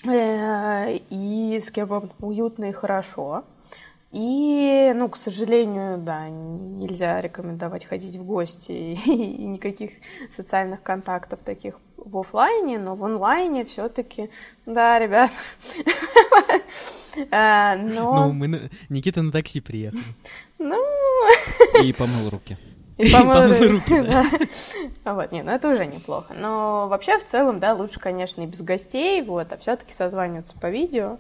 э, и с кем вам уютно и хорошо. И, ну, к сожалению, да, нельзя рекомендовать ходить в гости и, никаких социальных контактов таких в офлайне, но в онлайне все-таки, да, ребят. Э, но... Ну, мы Никита на такси приехал. Ну... И помыл руки. И помыл руки, да. Вот, нет, ну это уже неплохо. Но вообще, в целом, да, лучше, конечно, и без гостей, вот, а все-таки созваниваться по видео.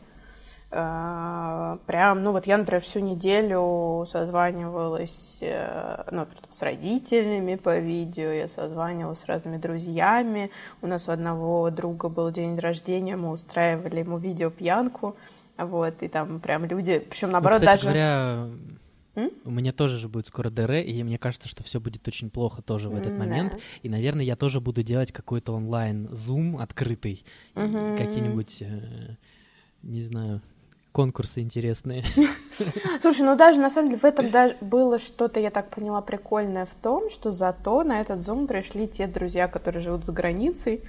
Э, прям, ну вот я, например, всю неделю созванивалась э, ну, с родителями по видео, я созванивалась с разными друзьями. У нас у одного друга был день рождения, мы устраивали ему видеопьянку, вот, и там прям люди, причем наоборот ну, кстати даже... говоря, М? У меня тоже же будет скоро ДР, и мне кажется, что все будет очень плохо тоже в этот момент. И, наверное, я тоже буду делать какой-то онлайн зум открытый, какие-нибудь, э, не знаю, конкурсы интересные. Слушай, ну даже на самом деле в этом даже было что-то, я так поняла, прикольное в том, что зато на этот Zoom пришли те друзья, которые живут за границей,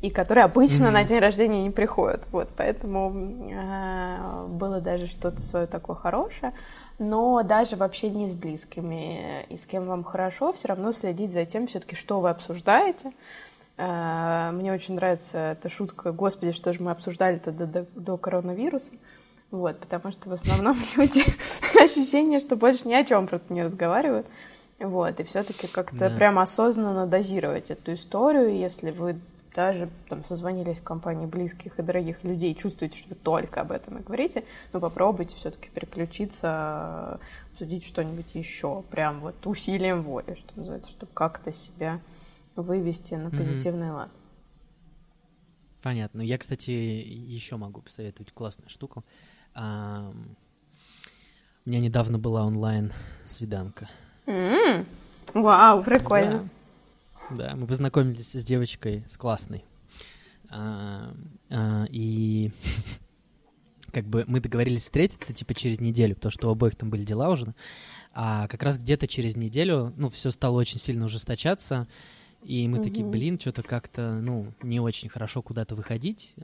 и которые обычно mm-hmm. на день рождения не приходят. Вот, поэтому э, было даже что-то свое такое хорошее. Но даже в общении с близкими и с кем вам хорошо, все равно следить за тем, все-таки, что вы обсуждаете. Э, мне очень нравится эта шутка, господи, что же мы обсуждали-то до, до, до коронавируса. Вот, потому что в основном люди ощущение, что больше ни о чем просто не разговаривают. Вот, и все-таки как-то да. прям осознанно дозировать эту историю, если вы даже там созвонились в компании близких и дорогих людей, чувствуете, что вы только об этом и говорите, но попробуйте все-таки переключиться, обсудить что-нибудь еще, прям вот усилием воли, что называется, чтобы как-то себя вывести на позитивный mm-hmm. лад. Понятно. Я, кстати, еще могу посоветовать классную штуку. А, у меня недавно была онлайн свиданка. Mm-hmm. Вау, прикольно. Да. да, мы познакомились с девочкой, с классной. А, а, и как бы мы договорились встретиться типа через неделю, потому что у обоих там были дела уже. А как раз где-то через неделю, ну, все стало очень сильно ужесточаться. И мы такие, блин, что-то как-то, ну, не очень хорошо куда-то выходить.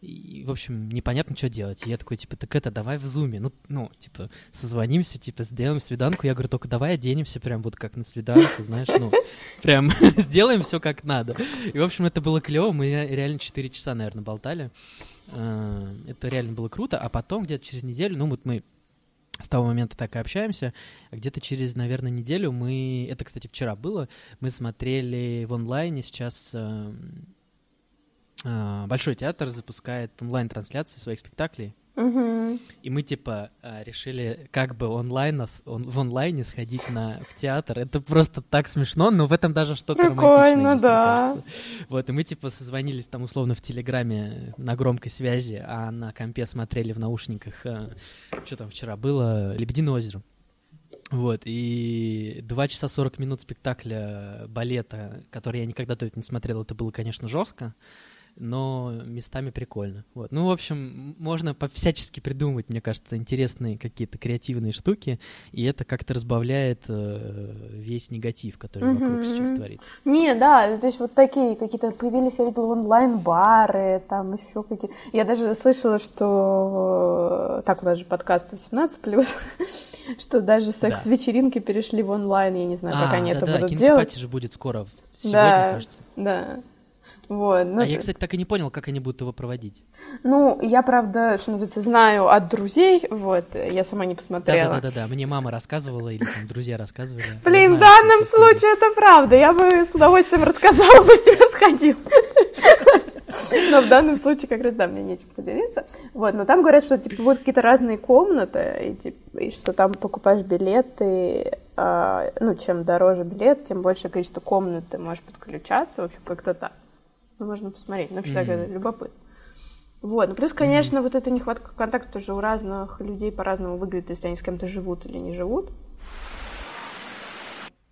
И, в общем, непонятно, что делать. И я такой, типа, так это, давай в зуме. Ну, ну, типа, созвонимся, типа, сделаем свиданку. Я говорю, только давай оденемся прям вот как на свиданку, знаешь, ну, прям сделаем все как надо. И, в общем, это было клево. Мы реально 4 часа, наверное, болтали. Э, это реально было круто. А потом, где-то через неделю, ну, вот мы с того момента так и общаемся. А где-то через, наверное, неделю мы... Это, кстати, вчера было. Мы смотрели в онлайне сейчас эм, Большой театр запускает онлайн-трансляции своих спектаклей. Угу. И мы, типа, а, решили как бы онлайн, он, в онлайне сходить на, в театр. Это просто так смешно, но в этом даже что-то романтичное есть, да. Вот, и мы, типа, созвонились там условно в Телеграме на громкой связи, а на компе смотрели в наушниках, а, что там вчера было, «Лебединое озеро». Вот, и 2 часа 40 минут спектакля балета, который я никогда до этого не смотрел, это было, конечно, жестко но местами прикольно. Вот. Ну, в общем, можно по-всячески придумывать, мне кажется, интересные какие-то креативные штуки, и это как-то разбавляет э, весь негатив, который mm-hmm. вокруг сейчас творится. Не, да, то есть вот такие какие-то появились, я видела, онлайн-бары, там еще какие-то... Я даже слышала, что... Э, так, у нас же подкаст 18+, что даже секс-вечеринки перешли в онлайн, я не знаю, как а, они это будут делать. же будет скоро, сегодня, кажется. Да, вот, ну, а я, кстати, так и не понял, как они будут его проводить. Ну, я, правда, что называется, знаю от друзей, вот, я сама не посмотрела. Да-да-да, мне мама рассказывала, или там друзья рассказывали. Блин, в данном случае это правда, я бы с удовольствием рассказала, бы тебе сходил. Но в данном случае как раз, да, мне нечем поделиться. Вот, но там говорят, что, типа, будут какие-то разные комнаты, и, типа, и что там покупаешь билеты, э, ну, чем дороже билет, тем больше количество комнат ты можешь подключаться, в общем, как-то так. Ну, можно посмотреть. Ну, вообще mm-hmm. так любопытно. Вот. Ну, плюс, конечно, mm-hmm. вот эта нехватка контакта тоже у разных людей по-разному выглядит, если они с кем-то живут или не живут.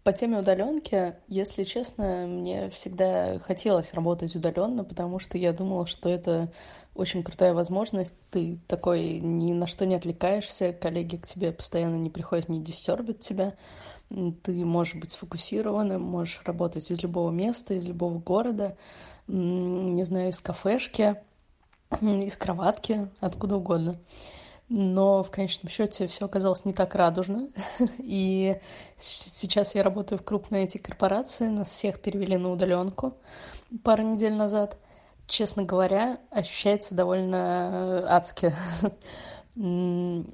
По теме удаленки, если честно, мне всегда хотелось работать удаленно, потому что я думала, что это очень крутая возможность. Ты такой ни на что не отвлекаешься, коллеги к тебе постоянно не приходят, не дистербят тебя. Ты можешь быть сфокусированным, можешь работать из любого места, из любого города не знаю, из кафешки, из кроватки, откуда угодно. Но в конечном счете все оказалось не так радужно. И сейчас я работаю в крупной эти корпорации, нас всех перевели на удаленку пару недель назад. Честно говоря, ощущается довольно адски.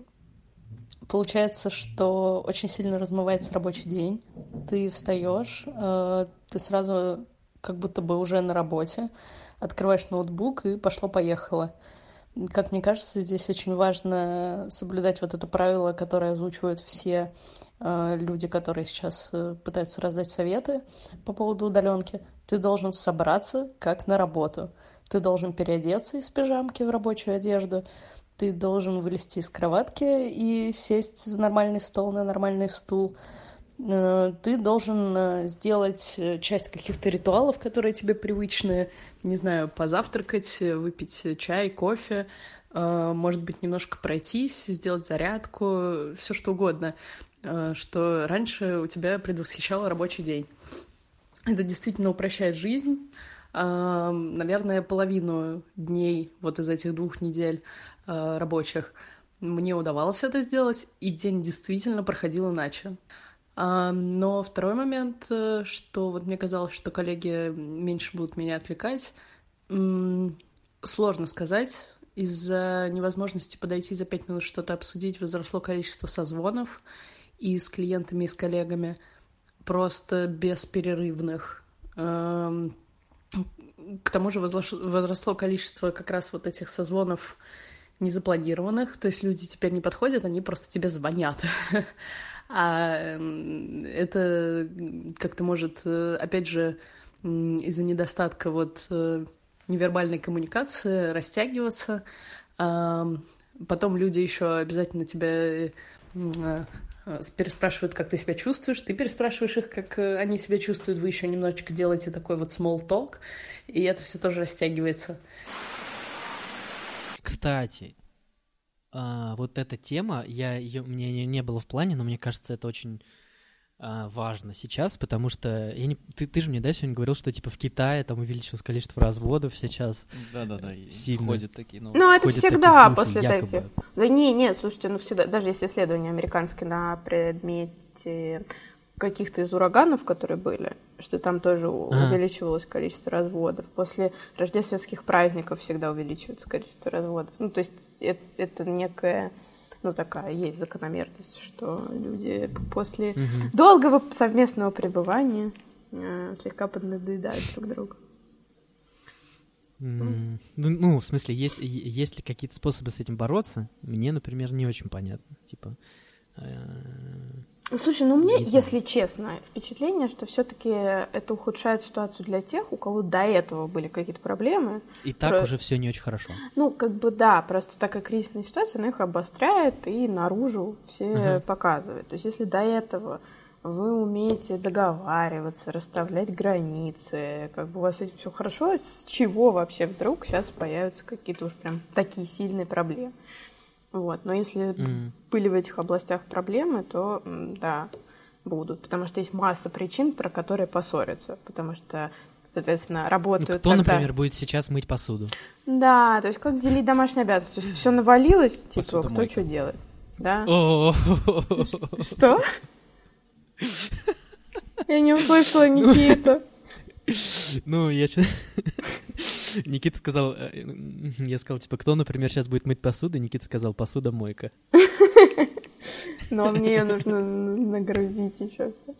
Получается, что очень сильно размывается рабочий день. Ты встаешь, э, ты сразу как будто бы уже на работе, открываешь ноутбук и пошло-поехало. Как мне кажется, здесь очень важно соблюдать вот это правило, которое озвучивают все э, люди, которые сейчас э, пытаются раздать советы по поводу удаленки. Ты должен собраться как на работу. Ты должен переодеться из пижамки в рабочую одежду. Ты должен вылезти из кроватки и сесть за нормальный стол на нормальный стул. Ты должен э, сделать э, часть каких-то ритуалов, которые тебе привычны, не знаю, позавтракать, выпить чай, кофе, может быть, немножко пройтись, сделать зарядку, все что угодно, что раньше у тебя предвосхищало рабочий день. Это действительно упрощает жизнь. Наверное, половину дней вот из этих двух недель рабочих мне удавалось это сделать, и день действительно проходил иначе. Но второй момент, э, что вот мне казалось, что коллеги меньше будут меня отвлекать, сложно сказать. Из-за невозможности подойти за пять минут что-то обсудить возросло количество созвонов и с клиентами, и с коллегами, просто бесперерывных. К тому же возросло количество как раз вот этих созвонов незапланированных, то есть люди теперь не подходят, они просто тебе звонят. А это как-то может, э, опять же, из-за недостатка вот э, невербальной коммуникации растягиваться. Потом люди еще обязательно тебя э, переспрашивают, как ты себя чувствуешь, ты переспрашиваешь их, как они себя чувствуют, вы еще немножечко делаете такой вот small talk, и это все тоже растягивается. Кстати, а, вот эта тема, я ее, мне не, не было в плане, но мне кажется, это очень а, важно сейчас, потому что я не, ты, ты же мне, да, сегодня говорил, что типа в Китае там увеличилось количество разводов сейчас. Да-да-да, сильно. ходят такие Ну, новости. это ходят всегда такие слухи, после якобы. таких. Да не, нет, слушайте, ну всегда, даже если исследования американские на предмете каких-то из ураганов, которые были, что там тоже Ага. увеличивалось количество разводов. После рождественских праздников всегда увеличивается количество разводов. Ну, то есть это, это некая, ну, такая есть закономерность, что люди после Мгм. долгого совместного пребывания э, слегка поднадоедают друг другу. М, Ну, ну, в смысле, есть, есть ли какие-то способы с этим бороться? Мне, например, не очень понятно. Типа, э, Слушай, ну у меня, если честно, впечатление, что все-таки это ухудшает ситуацию для тех, у кого до этого были какие-то проблемы. и так Про- уже все не очень хорошо. Ну, как бы да, просто такая кризисная ситуация, она их обостряет и наружу все Ага. показывает. То есть если до этого вы умеете договариваться, расставлять границы, как бы у вас этим все хорошо, с чего вообще вдруг сейчас появятся какие-то уж прям такие сильные проблемы? Вот. Но если М. были в этих областях проблемы, то да, будут. Потому что есть масса причин, про которые поссорятся. Потому что, соответственно, Ну, работают кто, тогда- например, будет сейчас мыть посуду? Да, то есть как делить домашние обязанности? То есть все навалилось, типа, кто что делает? Да? О, Что? Я не услышала Никиту. Ну, я че- Никита сказал, э, я сказал, типа, кто, например, сейчас будет мыть посуду? Никита сказал, посудомойка. Но мне ее нужно нагрузить еще все.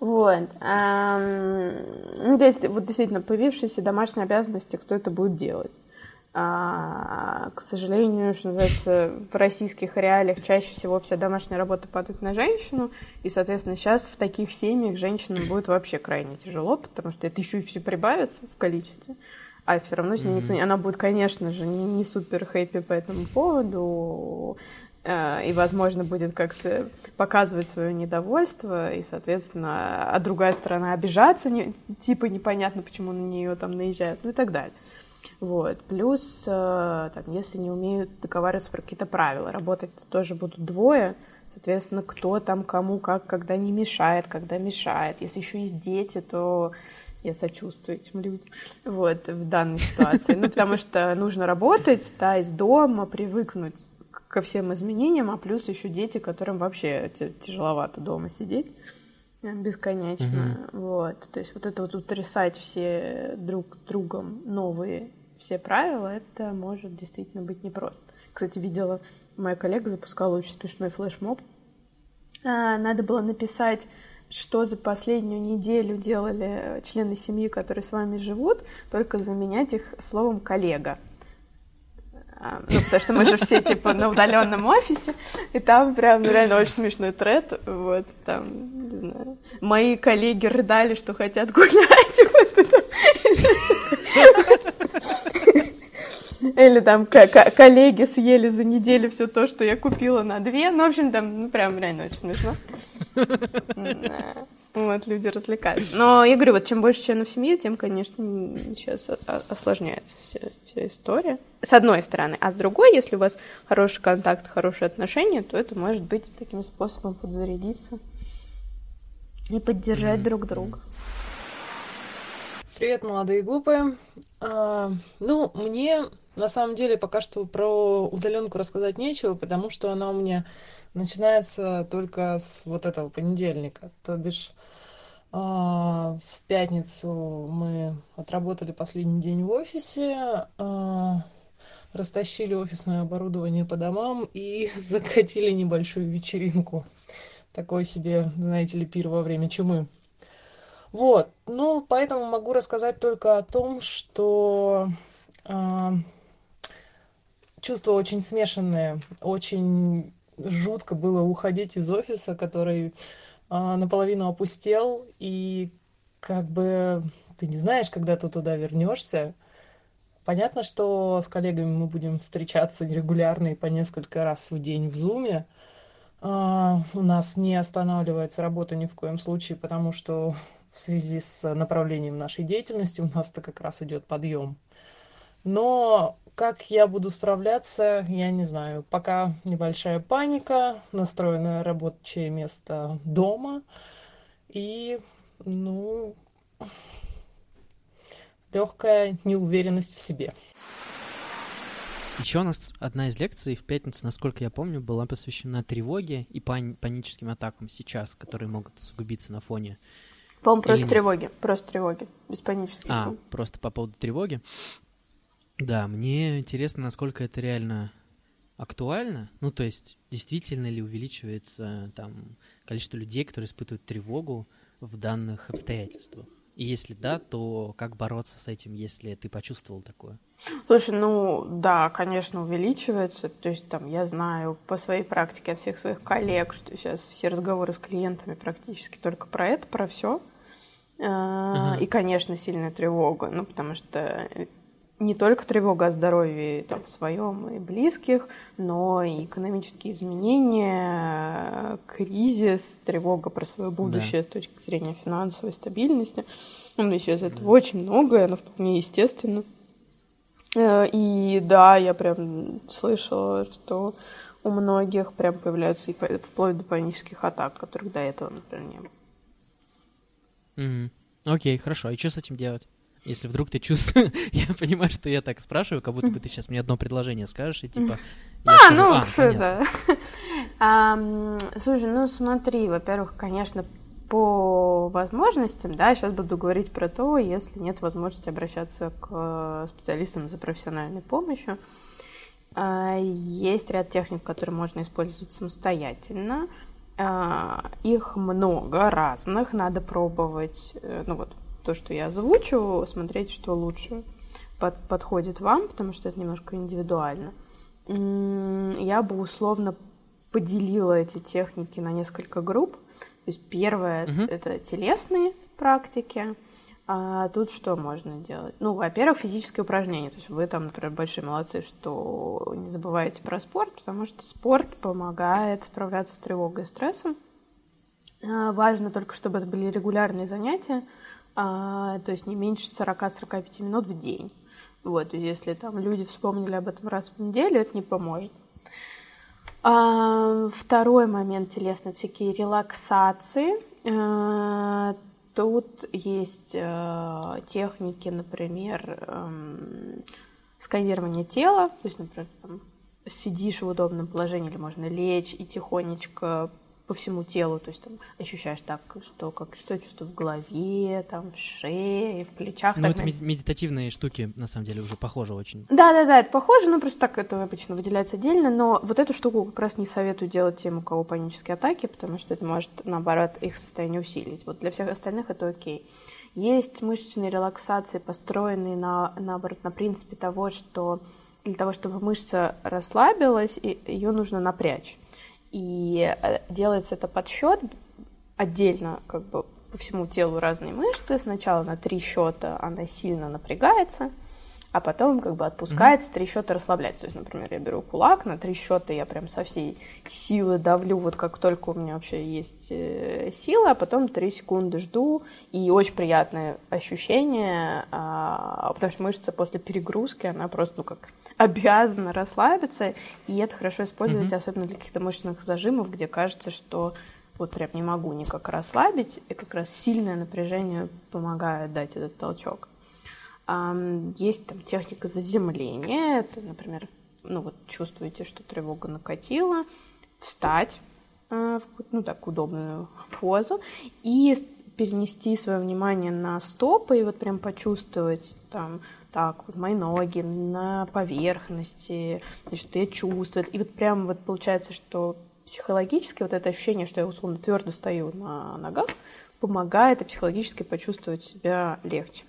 Вот. Ну, то есть, вот действительно, появившиеся домашние обязанности, кто это будет делать? А, к сожалению, что называется, в российских реалиях чаще всего вся домашняя работа падает на женщину, и, соответственно, сейчас в таких семьях женщинам будет вообще крайне тяжело, потому что это еще и все прибавится в количестве, а все равно с ней никто не... Она будет, конечно же, не, не супер хэппи по этому поводу, э, и, возможно, будет как-то показывать свое недовольство, и, соответственно, а другая сторона обижаться, не- типа непонятно, почему на нее там наезжают, ну и так далее. Вот. Плюс, э, там, если не умеют договариваться про какие-то правила, работать тоже будут двое, соответственно, кто там кому как, когда не мешает, когда мешает. Если еще есть дети, то я сочувствую этим людям вот, в данной ситуации. Ну, потому что нужно работать, да, из дома, привыкнуть ко всем изменениям, а плюс еще дети, которым вообще тяжеловато дома сидеть э, бесконечно. Вот. То есть вот это вот утрясать все друг другом новые все правила, это может действительно быть непросто. Кстати, видела, моя коллега запускала очень смешной флешмоб. А, Надо было написать, что за последнюю неделю делали члены семьи, которые с вами живут, только заменять их словом коллега. А, Ну, потому что мы же все, типа, на удаленном офисе, и там прям ну, реально очень смешной тред, вот, там, не знаю, мои коллеги рыдали, что хотят гулять, вот это. Или там ко- ко- коллеги съели за неделю все то, что я купила на две. Ну, в общем, там, ну, прям реально очень смешно. Вот, люди развлекаются. Но я говорю, вот чем больше членов семьи, тем, конечно, сейчас осложняется вся, вся история. С одной стороны. А с другой, если у вас хороший контакт, хорошие отношения, то это может быть таким способом подзарядиться и поддержать друг друга. Привет, молодые и глупые. А, ну, мне на самом деле пока что про удаленку рассказать нечего, потому что она у меня начинается только с вот этого понедельника. То бишь а, в пятницу мы отработали последний день в офисе, а, растащили офисное оборудование по домам и закатили небольшую вечеринку. Такой себе, знаете ли, пир во время чумы. Вот, ну, поэтому могу рассказать только о том, что а, чувства очень смешанные, очень жутко было уходить из офиса, который а, наполовину опустел, и как бы ты не знаешь, когда ты туда вернешься. Понятно, что с коллегами мы будем встречаться регулярно и по несколько раз в день в зуме. А, у нас не останавливается работа ни в коем случае, потому что в связи с направлением нашей деятельности у нас-то как раз идет подъем. Но как я буду справляться, я не знаю. Пока небольшая паника, настроенное рабочее место дома. и, ну, легкая неуверенность в себе. Еще у нас одна из лекций в пятницу, насколько я помню, была посвящена тревоге и пани- паническим атакам сейчас, которые могут усугубиться на фоне. По-моему, просто Или- тревоги. Просто тревоги. Без панических. А, просто по поводу тревоги. Да, мне интересно, насколько это реально актуально. Ну, то есть, действительно ли увеличивается там количество людей, которые испытывают тревогу в данных обстоятельствах? И если да, то как бороться с этим, если ты почувствовал такое? Слушай, ну да, конечно, увеличивается. То есть там я знаю по своей практике от всех своих коллег, что сейчас все разговоры с клиентами практически только про это, про все. Ага. И, конечно, сильная тревога. Ну, потому что не только тревога о здоровье там, своем и близких, но и экономические изменения, кризис, тревога про свое будущее с точки зрения финансовой стабильности. Ну, сейчас этого очень много, и оно вполне естественно. Э, И да, я прям слышала, что у многих прям появляются и вплоть до панических атак, которых до этого, например, не было. Окей, хорошо. И что с этим делать? Если вдруг ты чувствуешь... я понимаю, что я так спрашиваю, как будто бы ты сейчас мне одно предложение скажешь, и типа... А, скажу, ну, «А, понятно». это... Слушай, ну смотри, во-первых, конечно, по возможностям, да, сейчас буду говорить про то, если нет возможности обращаться к э, специалистам за профессиональной помощью. А, Есть ряд техник, которые можно использовать самостоятельно. А, Их много разных, надо пробовать, э, ну вот, то, что я озвучу, смотреть, что лучше под- подходит вам, потому что это немножко индивидуально. Я бы условно поделила эти техники на несколько групп. То есть первое Мгм. это телесные практики. А тут что можно делать? Ну, во-первых, физические упражнения. То есть вы там, например, большие молодцы, что не забываете про спорт, потому что спорт помогает справляться с тревогой и стрессом. А, Важно только, чтобы это были регулярные занятия, а, то есть не меньше 40-45 минут в день. Вот, если там люди вспомнили об этом раз в неделю, это не поможет. А, Второй момент телесный, всякие релаксации. А, Тут есть э, техники, например, эм, сканирование тела, то есть, например, там, сидишь в удобном положении, или можно лечь и тихонечко по всему телу, то есть там ощущаешь так, что как что я чувствую в голове, там в шее, в плечах. Ну, это мед- медитативные штуки, на самом деле, уже похожи очень. да, да, да, это похоже, но просто так это обычно выделяется отдельно. Но вот эту штуку как раз не советую делать тем, у кого панические атаки, потому что это может, наоборот, их состояние усилить. Вот для всех остальных это окей. Есть мышечные релаксации, построенные на, наоборот, на принципе того, что для того, чтобы мышца расслабилась, ее нужно напрячь. И э, делается это подсчет отдельно, как бы по всему телу разные мышцы. Сначала на три счета она сильно напрягается, а потом как бы отпускается, три счета расслабляется. То есть, например, я беру кулак, на три счета я прям со всей силы давлю, вот как только у меня вообще есть э, сила, а потом три секунды жду, и очень приятное ощущение, а, потому что мышца после перегрузки, она просто, ну как, обязана расслабиться, и это хорошо использовать, Мгм. особенно для каких-то мышечных зажимов, где кажется, что вот прям не могу никак расслабить, и как раз сильное напряжение помогает дать этот толчок. Есть там техника заземления. Это, например, ну вот чувствуете, что тревога накатила, встать э, в ну так, удобную позу и перенести свое внимание на стопы и вот прям почувствовать там так, вот мои ноги на поверхности, значит, я чувствую. И вот прям вот получается, что психологически вот это ощущение, что я условно твердо стою на ногах, помогает и психологически почувствовать себя легче.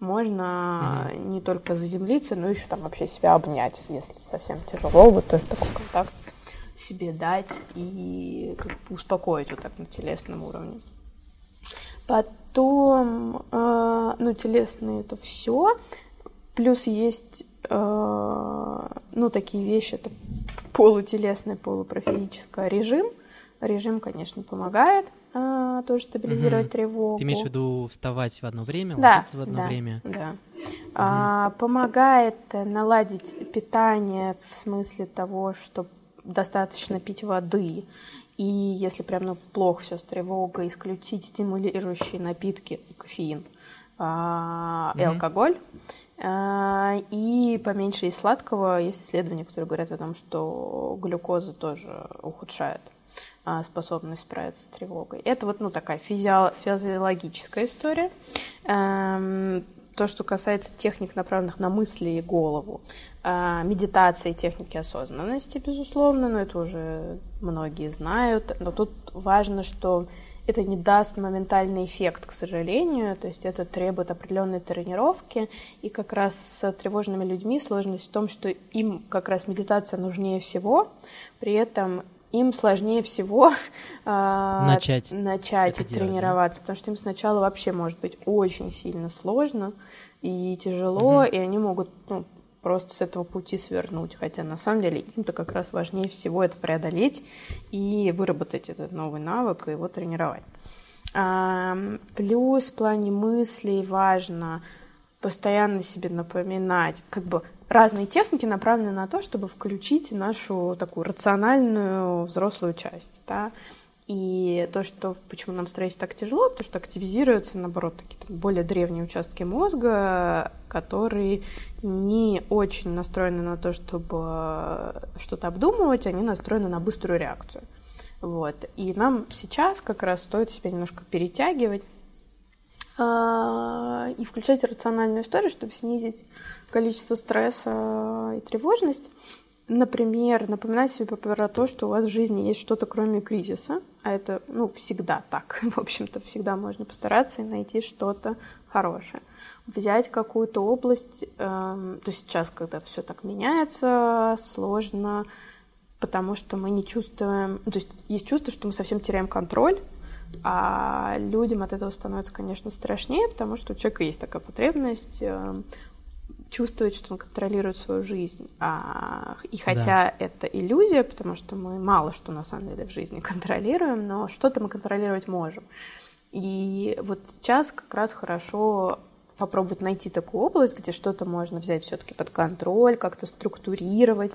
Можно не только заземлиться, но еще там вообще себя обнять, если совсем тяжело, вот тоже такой контакт себе дать и как бы успокоить вот так на телесном уровне. Потом, э, ну, телесные это все. Плюс есть, э, ну, такие вещи, это полутелесное, полупрофизическое режим. Режим, конечно, помогает э, тоже стабилизировать Мгм. тревогу. Ты имеешь в виду вставать в одно время, Да, ложиться в одно да, время? Да. А, помогает э, наладить питание в смысле того, что достаточно пить воды И если прям ну, плохо все с тревогой, исключить стимулирующие напитки, кофеин а, и mm-hmm. алкоголь, а, и поменьше из сладкого. Есть исследования, которые говорят о том, что глюкоза тоже ухудшает а, способность справиться с тревогой. Это вот ну, такая физио- физиологическая история. Эм, то, что касается техник, направленных на мысли и голову. А, медитации, техники осознанности, безусловно, но это уже многие знают. Но тут важно, что это не даст моментальный эффект, к сожалению, то есть это требует определенной тренировки, и как раз с тревожными людьми сложность в том, что им как раз медитация нужнее всего, при этом им сложнее всего э, начать, начать и тренироваться, да? потому что им сначала вообще может быть очень сильно сложно и тяжело, угу. и они могут ну, просто с этого пути свернуть. Хотя на самом деле им-то как раз важнее всего это преодолеть и выработать этот новый навык и его тренировать. Плюс в плане мыслей важно постоянно себе напоминать, как бы разные техники направлены на то, чтобы включить нашу такую рациональную взрослую часть, да, и то, что почему нам стресс так тяжело, потому что активизируются, наоборот, такие там, более древние участки мозга, которые не очень настроены на то, чтобы что-то обдумывать, они настроены на быструю реакцию. Вот. И нам сейчас как раз стоит себя немножко перетягивать а, и включать рациональную историю, чтобы снизить количество стресса и тревожность. Например, напоминать себе про то, что у вас в жизни есть что-то кроме кризиса, а это, ну, всегда так. В общем-то, всегда можно постараться и найти что-то хорошее. Взять какую-то область, э, то сейчас, когда все так меняется, сложно, потому что мы не чувствуем, ну, то есть есть чувство, что мы совсем теряем контроль, а людям от этого становится, конечно, страшнее, потому что у человека есть такая потребность чувствовать, что он контролирует свою жизнь. А, и хотя да. это иллюзия, потому что мы мало что на самом деле в жизни контролируем, но что-то мы контролировать можем. И вот сейчас как раз хорошо попробовать найти такую область, где что-то можно взять все-таки под контроль, как-то структурировать,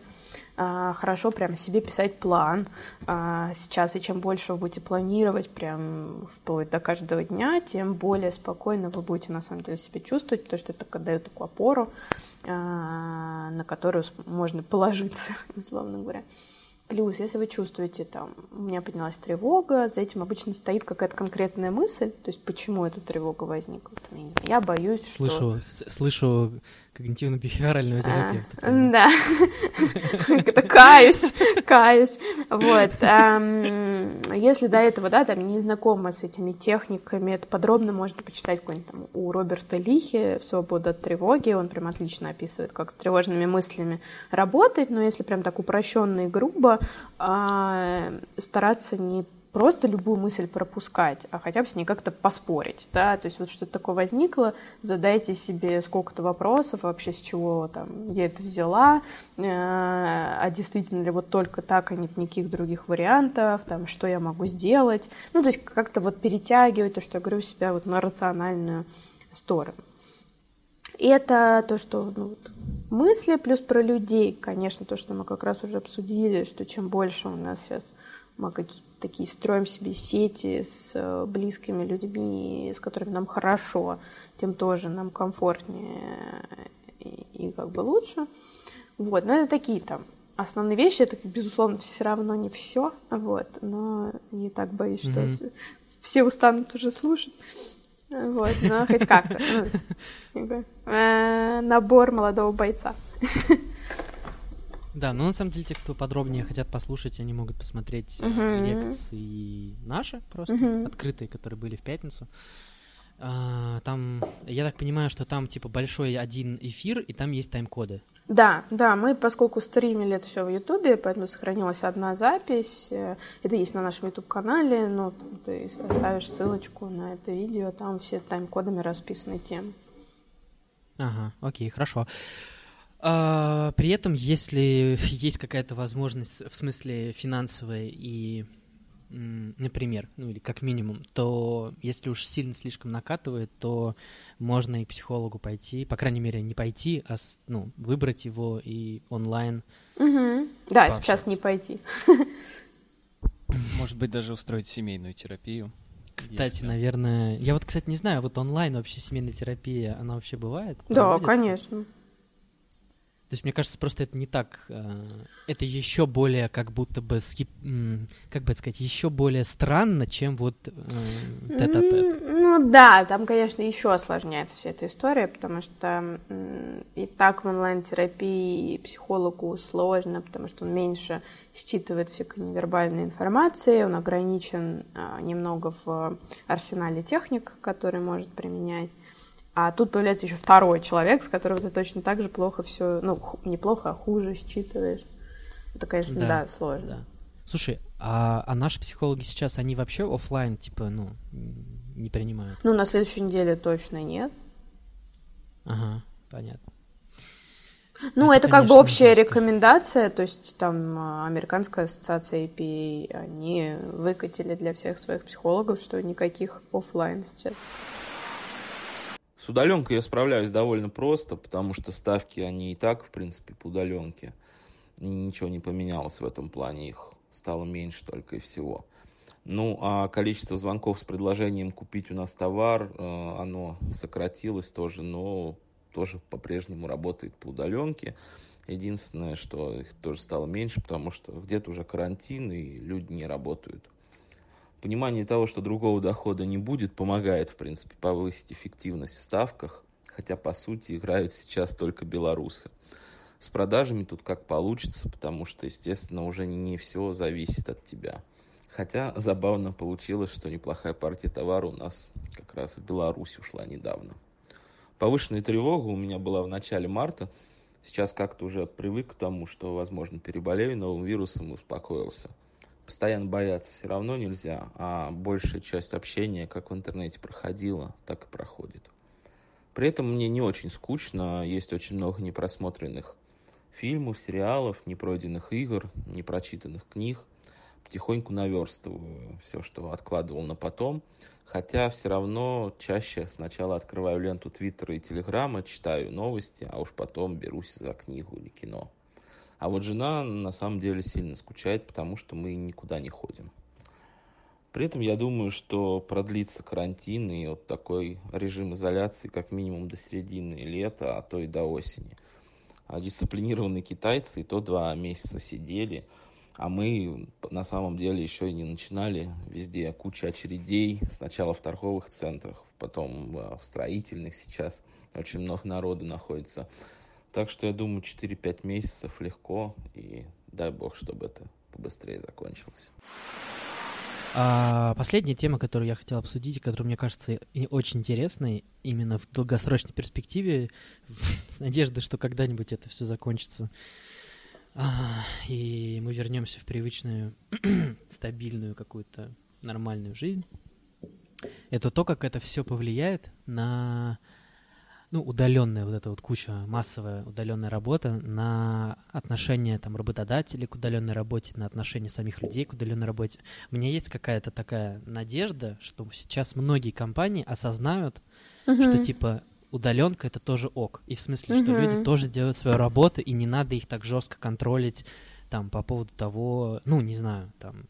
хорошо прям себе писать план а, сейчас, и чем больше вы будете планировать прям вплоть до каждого дня, тем более спокойно вы будете на самом деле себя чувствовать, потому что это дает такую опору, а, на которую можно положиться, условно говоря. Плюс, если вы чувствуете, там, у меня поднялась тревога, за этим обычно стоит какая-то конкретная мысль, то есть почему эта тревога возникла. Я боюсь, что... Слышу, слышу когнитивно-бихевиорального терапевта. А, да. Это каюсь, каюсь. Вот. Если до этого, да, там не знакома с этими техниками, это подробно можно почитать какой-нибудь там у Роберта Лихи «Свобода от тревоги». Он прям отлично описывает, как с тревожными мыслями работать, но если прям так упрощенно и грубо, а, стараться не просто любую мысль пропускать, а хотя бы с ней как-то поспорить, да, то есть вот что-то такое возникло, задайте себе сколько-то вопросов вообще, с чего там я это взяла, э, а действительно ли вот только так, а нет никаких других вариантов, там, что я могу сделать, ну, то есть как-то вот перетягивать то, что я говорю, себя вот на рациональную сторону. И это то, что ну, вот, мысли, плюс про людей, конечно, то, что мы как раз уже обсудили, что чем больше у нас сейчас мы какие-то такие строим себе сети с э, близкими людьми, с которыми нам хорошо, тем тоже нам комфортнее и, и как бы лучше. Вот, но это такие там основные вещи, это, безусловно, все равно не все, вот, но не так боюсь, что mm-hmm. все устанут уже слушать. Вот, но хоть как-то. Ну, э, набор молодого бойца. Да, но на самом деле те, кто подробнее хотят послушать, они могут посмотреть uh-huh. лекции наши просто, uh-huh. открытые, которые были в пятницу. А, там, я так понимаю, что там типа большой один эфир, и там есть тайм-коды. Да, да, мы, поскольку стримили это все в Ютубе, поэтому сохранилась одна запись. Э, это есть на нашем Ютуб-канале, но ты оставишь ссылочку на это видео, там все тайм-кодами расписаны темы. Ага, окей, хорошо. А, при этом, если есть какая-то возможность, в смысле финансовая и, например, ну или как минимум, то если уж сильно слишком накатывает, то можно и к психологу пойти, по крайней мере, не пойти, а ну, выбрать его и онлайн. Угу. Да, сейчас не пойти. Может быть, даже устроить семейную терапию. Кстати, Если- наверное, я вот, кстати, не знаю, вот онлайн вообще семейная терапия, она вообще бывает? Да, Проводится? конечно. То есть, мне кажется, просто это не так, э, это еще более как будто бы, скип- как бы это сказать, еще более странно, чем вот э, тет-а-тет. М, Ну да, там, конечно, еще осложняется вся эта история, потому что и так в онлайн-терапии психологу сложно, потому что он меньше считывает всякой невербальной информации, он ограничен а, немного в арсенале техник, которые может применять. А тут появляется еще второй человек, с которого ты точно так же плохо все, ну, ху- не плохо, а хуже считываешь. Это, конечно, Да, да, сложно. Да. Слушай, а, а наши психологи сейчас, они вообще оффлайн, типа, ну, не принимают? Ну, на следующей неделе точно нет. Ага, понятно. Ну, Это, это, как бы конечно, общая жестко. рекомендация, то есть там а, Американская ассоциация APA, они выкатили для всех своих психологов, что никаких оффлайн сейчас. С удаленкой я справляюсь довольно просто, потому что ставки, они и так, в принципе, по удаленке. Ничего не поменялось в этом плане, их стало меньше только и всего. Ну, а количество звонков с предложением купить у нас товар, э, оно сократилось тоже, но тоже по-прежнему работает по удаленке. Единственное, что их тоже стало меньше, потому что где-то уже карантин, и люди не работают. Понимание того, что другого дохода не будет, помогает, в принципе, повысить эффективность в ставках, хотя, по сути, играют сейчас только белорусы. С продажами тут как получится, потому что, естественно, уже не все зависит от тебя. Хотя забавно получилось, что неплохая партия товара у нас как раз в Беларусь ушла недавно. Повышенная тревога у меня была в начале марта. Сейчас как-то уже привык к тому, что, возможно, переболею новым вирусом и успокоился. Постоянно бояться все равно нельзя, а большая часть общения как в интернете проходила, так и проходит. При этом мне не очень скучно, есть очень много непросмотренных фильмов, сериалов, непройденных игр, непрочитанных книг. Потихоньку наверстываю все, что откладывал на потом. Хотя все равно чаще сначала открываю ленту Твиттера и Телеграма, читаю новости, а уж потом берусь за книгу или кино. А вот жена на самом деле сильно скучает, потому что мы никуда не ходим. При этом я думаю, что продлится карантин и вот такой режим изоляции как минимум до середины лета, а то и до осени. А дисциплинированные китайцы и то два месяца сидели, а мы на самом деле еще и не начинали. Везде куча очередей, сначала в торговых центрах, потом э, в строительных сейчас. Очень много народу находится. Так что я думаю, 4-5 месяцев легко, и дай бог, чтобы это побыстрее закончилось. А, последняя тема, которую я хотел обсудить, и которая мне кажется и очень интересной именно в долгосрочной перспективе, с надеждой, что когда-нибудь это все закончится, А, и мы вернемся в привычную, стабильную какую-то нормальную жизнь. Это то, как это все повлияет на ну, удаленная вот эта вот куча, массовая удаленная работа на отношение там работодателей к удаленной работе, на отношение самих людей к удаленной работе. У меня есть какая-то такая надежда, что сейчас многие компании осознают, что типа удаленка это тоже ок. И в смысле, что Мгм. люди тоже делают свою работу, и не надо их так жестко контролить там по поводу того, ну, не знаю, там,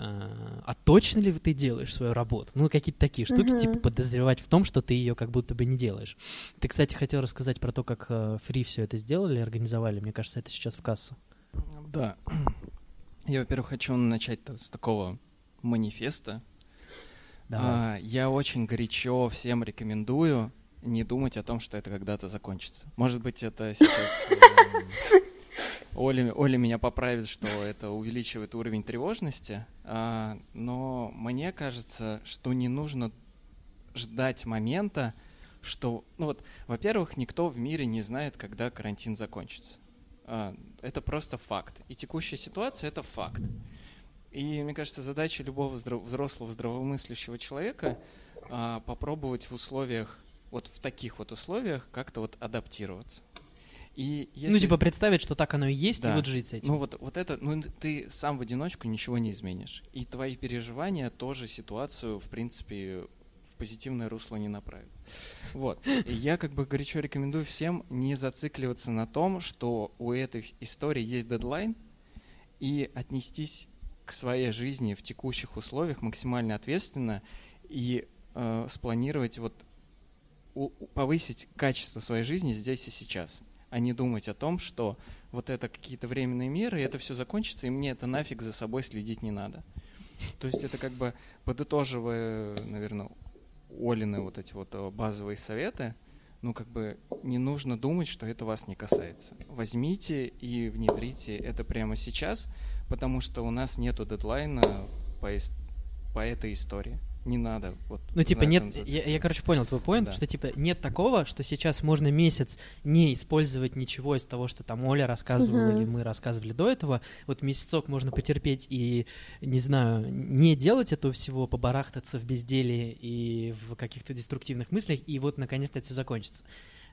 а, точно ли ты делаешь свою работу? Ну, какие-то такие штуки, Мгм. типа подозревать в том, что ты ее как будто бы не делаешь. Ты, кстати, хотел рассказать про то, как Фри все это сделали, организовали. Мне кажется, это сейчас в кассу. Да. Я, во-первых, хочу начать с такого манифеста. Давай. А, я очень горячо всем рекомендую не думать о том, что это когда-то закончится. Может быть, это сейчас... Оля, Оля меня поправит, что это увеличивает уровень тревожности, а, но мне кажется, что не нужно ждать момента, что, ну вот, во-первых, никто в мире не знает, когда карантин закончится. А, это просто факт. И текущая ситуация это факт. И мне кажется, задача любого взрослого здравомыслящего человека а, попробовать в условиях, вот в таких вот условиях, как-то вот адаптироваться. И если... Ну, типа представить, что так оно и есть, Да. и вот жить с этим. Ну вот, вот это, ну ты сам в одиночку ничего не изменишь. И твои переживания тоже ситуацию, в принципе, в позитивное русло не направят. Вот. И я как бы горячо рекомендую всем не зацикливаться на том, что у этой истории есть дедлайн, и отнестись к своей жизни в текущих условиях максимально ответственно и э, спланировать вот у, повысить качество своей жизни здесь и сейчас, а не думать о том, что вот это какие-то временные меры, и это все закончится, и мне это нафиг за собой следить не надо. То есть это как бы подытоживая, наверное, Олины вот эти вот э, базовые советы, ну как бы не нужно думать, что это вас не касается. Возьмите и внедрите это прямо сейчас, потому что у нас нету дедлайна по, по этой истории не надо. Вот ну, типа, нет, я, я, короче, понял твой поинт, да. что, типа, нет такого, что сейчас можно месяц не использовать ничего из того, что там Оля рассказывала uh-huh. или мы рассказывали до этого. Вот месяцок можно потерпеть и, не знаю, не делать этого всего, побарахтаться в безделии и в каких-то деструктивных мыслях, и вот, наконец-то, это все закончится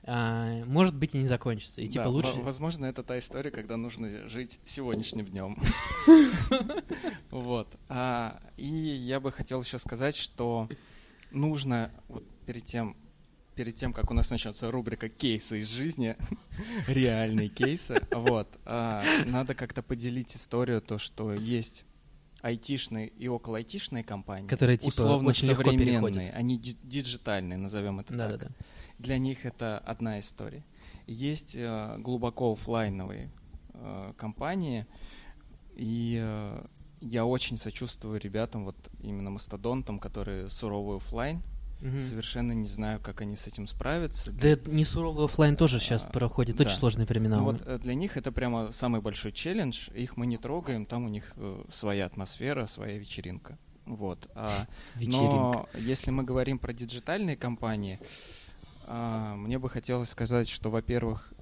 а, может быть и не закончится. И типа да, лучше. Возможно, это та история, когда нужно жить сегодняшним днем. Вот. А, и я бы хотел еще сказать, что нужно перед тем, перед тем, как у нас начнется рубрика кейсы из жизни, реальные кейсы, вот, а, надо как-то поделить историю, то, что есть айтишные и около айтишные компании, которые типа условно очень современные, они диджитальные, назовем это да, так. Да, да для них это одна история. Есть э, глубоко офлайновые э, компании, и э, я очень сочувствую ребятам, вот именно мастодонтам, которые суровый офлайн, Угу. Совершенно не знаю, как они с этим справятся. Да, да не суровый офлайн тоже сейчас а, проходит, да. очень сложные времена. Ну, вот для них это прямо самый большой челлендж. Их мы не трогаем, там у них э, своя атмосфера, своя вечеринка. Вот. А, вечеринка. Но если мы говорим про диджитальные компании, мне бы хотелось сказать, что, во-первых,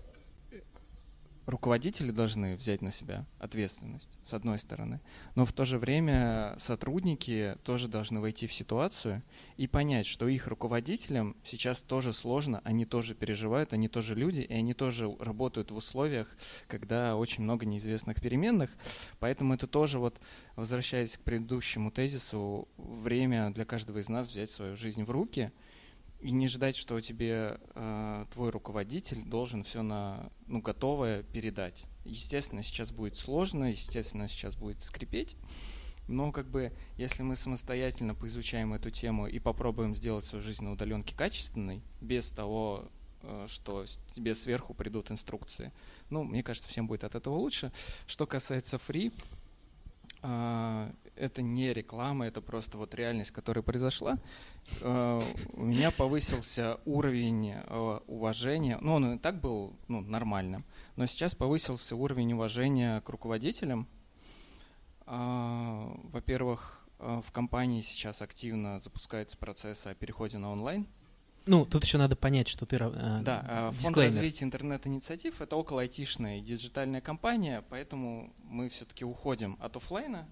руководители должны взять на себя ответственность, с одной стороны, но в то же время сотрудники тоже должны войти в ситуацию и понять, что их руководителям сейчас тоже сложно, они тоже переживают, они тоже люди, и они тоже работают в условиях, когда очень много неизвестных переменных, поэтому это тоже вот, возвращаясь к предыдущему тезису, время для каждого из нас взять свою жизнь в руки – и не ждать, что тебе э, твой руководитель должен все на ну готовое передать. Естественно, сейчас будет сложно, естественно, сейчас будет скрипеть. Но как бы, если мы самостоятельно поизучаем эту тему и попробуем сделать свою жизнь на удаленке качественной, без того, э, что тебе сверху придут инструкции, ну, мне кажется, всем будет от этого лучше. Что касается фри, э, это не реклама, это просто вот реальность, которая произошла. Э, у меня повысился уровень э, уважения, ну, он и так был ну, нормальным, но сейчас повысился уровень уважения к руководителям. Э, во-первых, в компании сейчас активно запускаются процессы о переходе на онлайн. Ну, тут еще надо понять, что ты... Э, да, Фонд развития интернет-инициатив — это около айтишная диджитальная компания, поэтому мы все-таки уходим от офлайна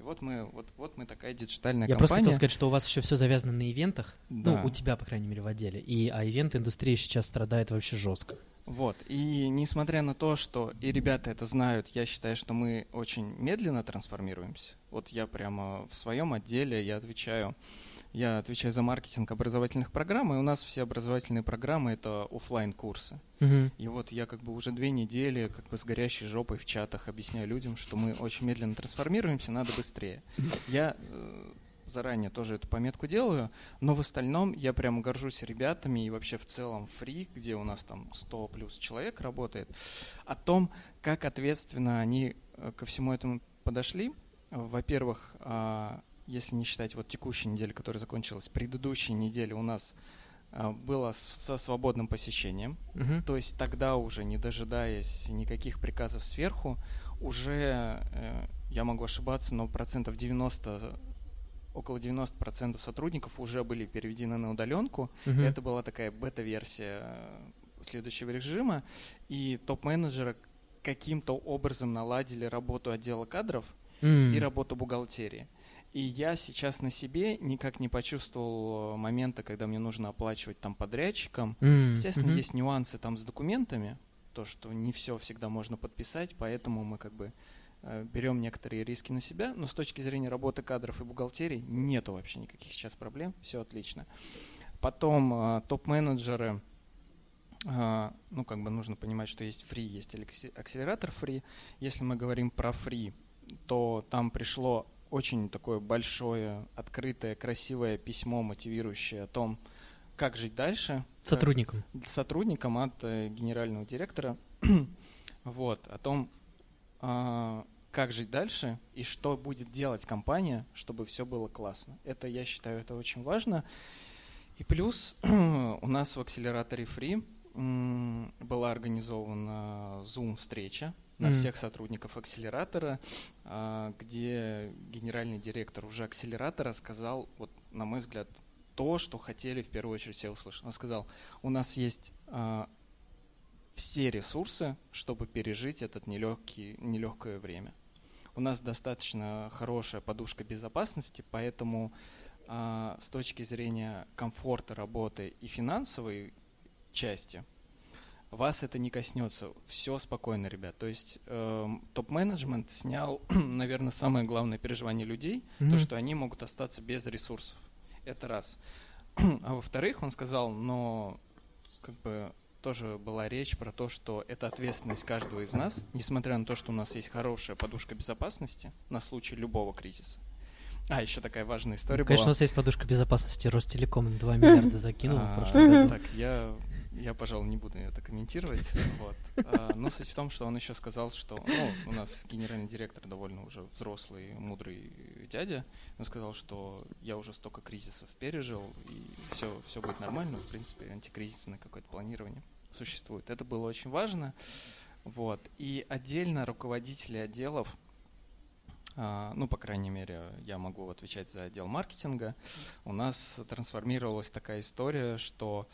и вот мы, вот, вот мы такая диджитальная Я компания. просто хотел сказать, что у вас еще все завязано на ивентах. Да. Ну, у тебя, по крайней мере, в отделе. И, а ивент-индустрия сейчас страдает вообще жестко. Вот. И несмотря на то, что и ребята это знают, я считаю, что мы очень медленно трансформируемся. Вот я прямо в своем отделе, я отвечаю я отвечаю за маркетинг образовательных программ, и у нас все образовательные программы — это офлайн курсы uh И вот я как бы уже две недели как бы с горящей жопой в чатах объясняю людям, что мы очень медленно трансформируемся, надо быстрее. Я э, заранее тоже эту пометку делаю, но в остальном я прям горжусь ребятами и вообще в целом фри, где у нас там 100 плюс человек работает, о том, как ответственно они э, ко всему этому подошли. Во-первых, а, если не считать вот текущей недели, которая закончилась, предыдущей недели у нас а, было со свободным посещением, угу. то есть тогда уже, не дожидаясь никаких приказов сверху, уже, э, я могу ошибаться, но процентов 90, около 90% сотрудников уже были переведены на удаленку. Угу. Это была такая бета-версия следующего режима, и топ-менеджеры каким-то образом наладили работу отдела кадров mm. и работу бухгалтерии. И я сейчас на себе никак не почувствовал э, момента, когда мне нужно оплачивать там подрядчикам. Mm-hmm. Естественно, mm-hmm. есть нюансы там с документами, то, что не все всегда можно подписать, поэтому мы как бы э, берем некоторые риски на себя, но с точки зрения работы кадров и бухгалтерии нету вообще никаких сейчас проблем, все отлично. Потом э, топ-менеджеры, э, ну как бы нужно понимать, что есть фри, есть акселератор фри. Если мы говорим про фри, то там пришло очень такое большое, открытое, красивое письмо, мотивирующее о том, как жить дальше. Сотрудникам. Сотрудникам от э, генерального директора. вот, о том, э, как жить дальше и что будет делать компания, чтобы все было классно. Это, я считаю, это очень важно. И плюс у нас в акселераторе Free была организована Zoom-встреча на mm. всех сотрудников акселератора, а, где генеральный директор уже акселератора сказал, вот, на мой взгляд, то, что хотели в первую очередь все услышать. Он сказал, у нас есть а, все ресурсы, чтобы пережить это нелегкое время. У нас достаточно хорошая подушка безопасности, поэтому а, с точки зрения комфорта работы и финансовой части – вас это не коснется. Все спокойно, ребят. То есть э, топ-менеджмент снял, наверное, самое главное переживание людей, mm-hmm. то, что они могут остаться без ресурсов. Это раз. а во-вторых, он сказал, но как бы тоже была речь про то, что это ответственность каждого из нас, несмотря на то, что у нас есть хорошая подушка безопасности на случай любого кризиса. А, еще такая важная история Конечно, была. у нас есть подушка безопасности. Ростелеком 2 миллиарда закинул году. Так, я я, пожалуй, не буду это комментировать. Вот. А, но суть в том, что он еще сказал, что ну, у нас генеральный директор довольно уже взрослый, мудрый дядя. Он сказал, что я уже столько кризисов пережил, и все, все будет нормально. В принципе, антикризисное какое-то планирование существует. Это было очень важно. Вот. И отдельно руководители отделов, а, ну, по крайней мере, я могу отвечать за отдел маркетинга, у нас трансформировалась такая история, что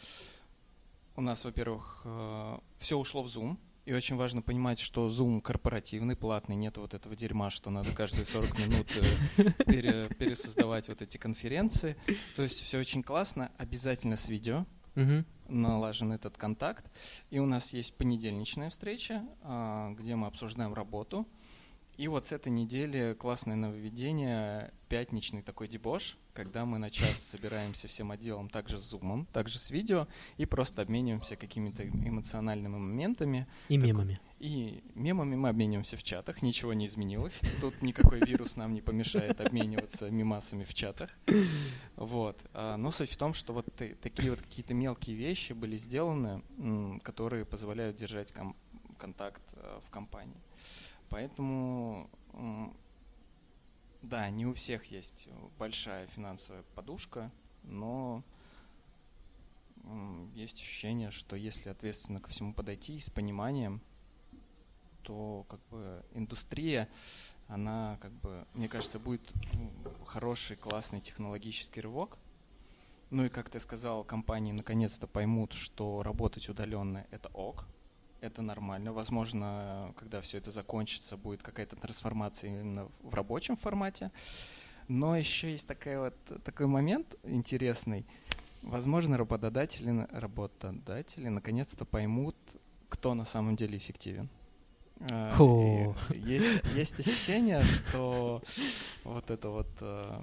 у нас, во-первых, э, все ушло в Zoom, и очень важно понимать, что Zoom корпоративный, платный, нет вот этого дерьма, что надо каждые 40 минут э, пере, пересоздавать вот эти конференции. То есть все очень классно, обязательно с видео, угу. налажен этот контакт. И у нас есть понедельничная встреча, а, где мы обсуждаем работу. И вот с этой недели классное нововведение, пятничный такой дебош, когда мы на час собираемся всем отделом также с зумом, также с видео, и просто обмениваемся какими-то эмоциональными моментами. И так, мемами. И мемами мы обмениваемся в чатах, ничего не изменилось. Тут никакой вирус нам не помешает обмениваться мемасами в чатах. Вот. А, но суть в том, что вот такие вот какие-то мелкие вещи были сделаны, которые позволяют держать контакт э, в компании. Поэтому, да, не у всех есть большая финансовая подушка, но есть ощущение, что если ответственно ко всему подойти с пониманием, то как бы индустрия, она как бы, мне кажется, будет хороший, классный технологический рывок. Ну и как ты сказал, компании наконец-то поймут, что работать удаленно это ок, это нормально. Возможно, когда все это закончится, будет какая-то трансформация именно в рабочем формате. Но еще есть такая вот, такой момент интересный. Возможно, работодатели, работодатели наконец-то поймут, кто на самом деле эффективен. А, есть, есть ощущение, что вот это вот э,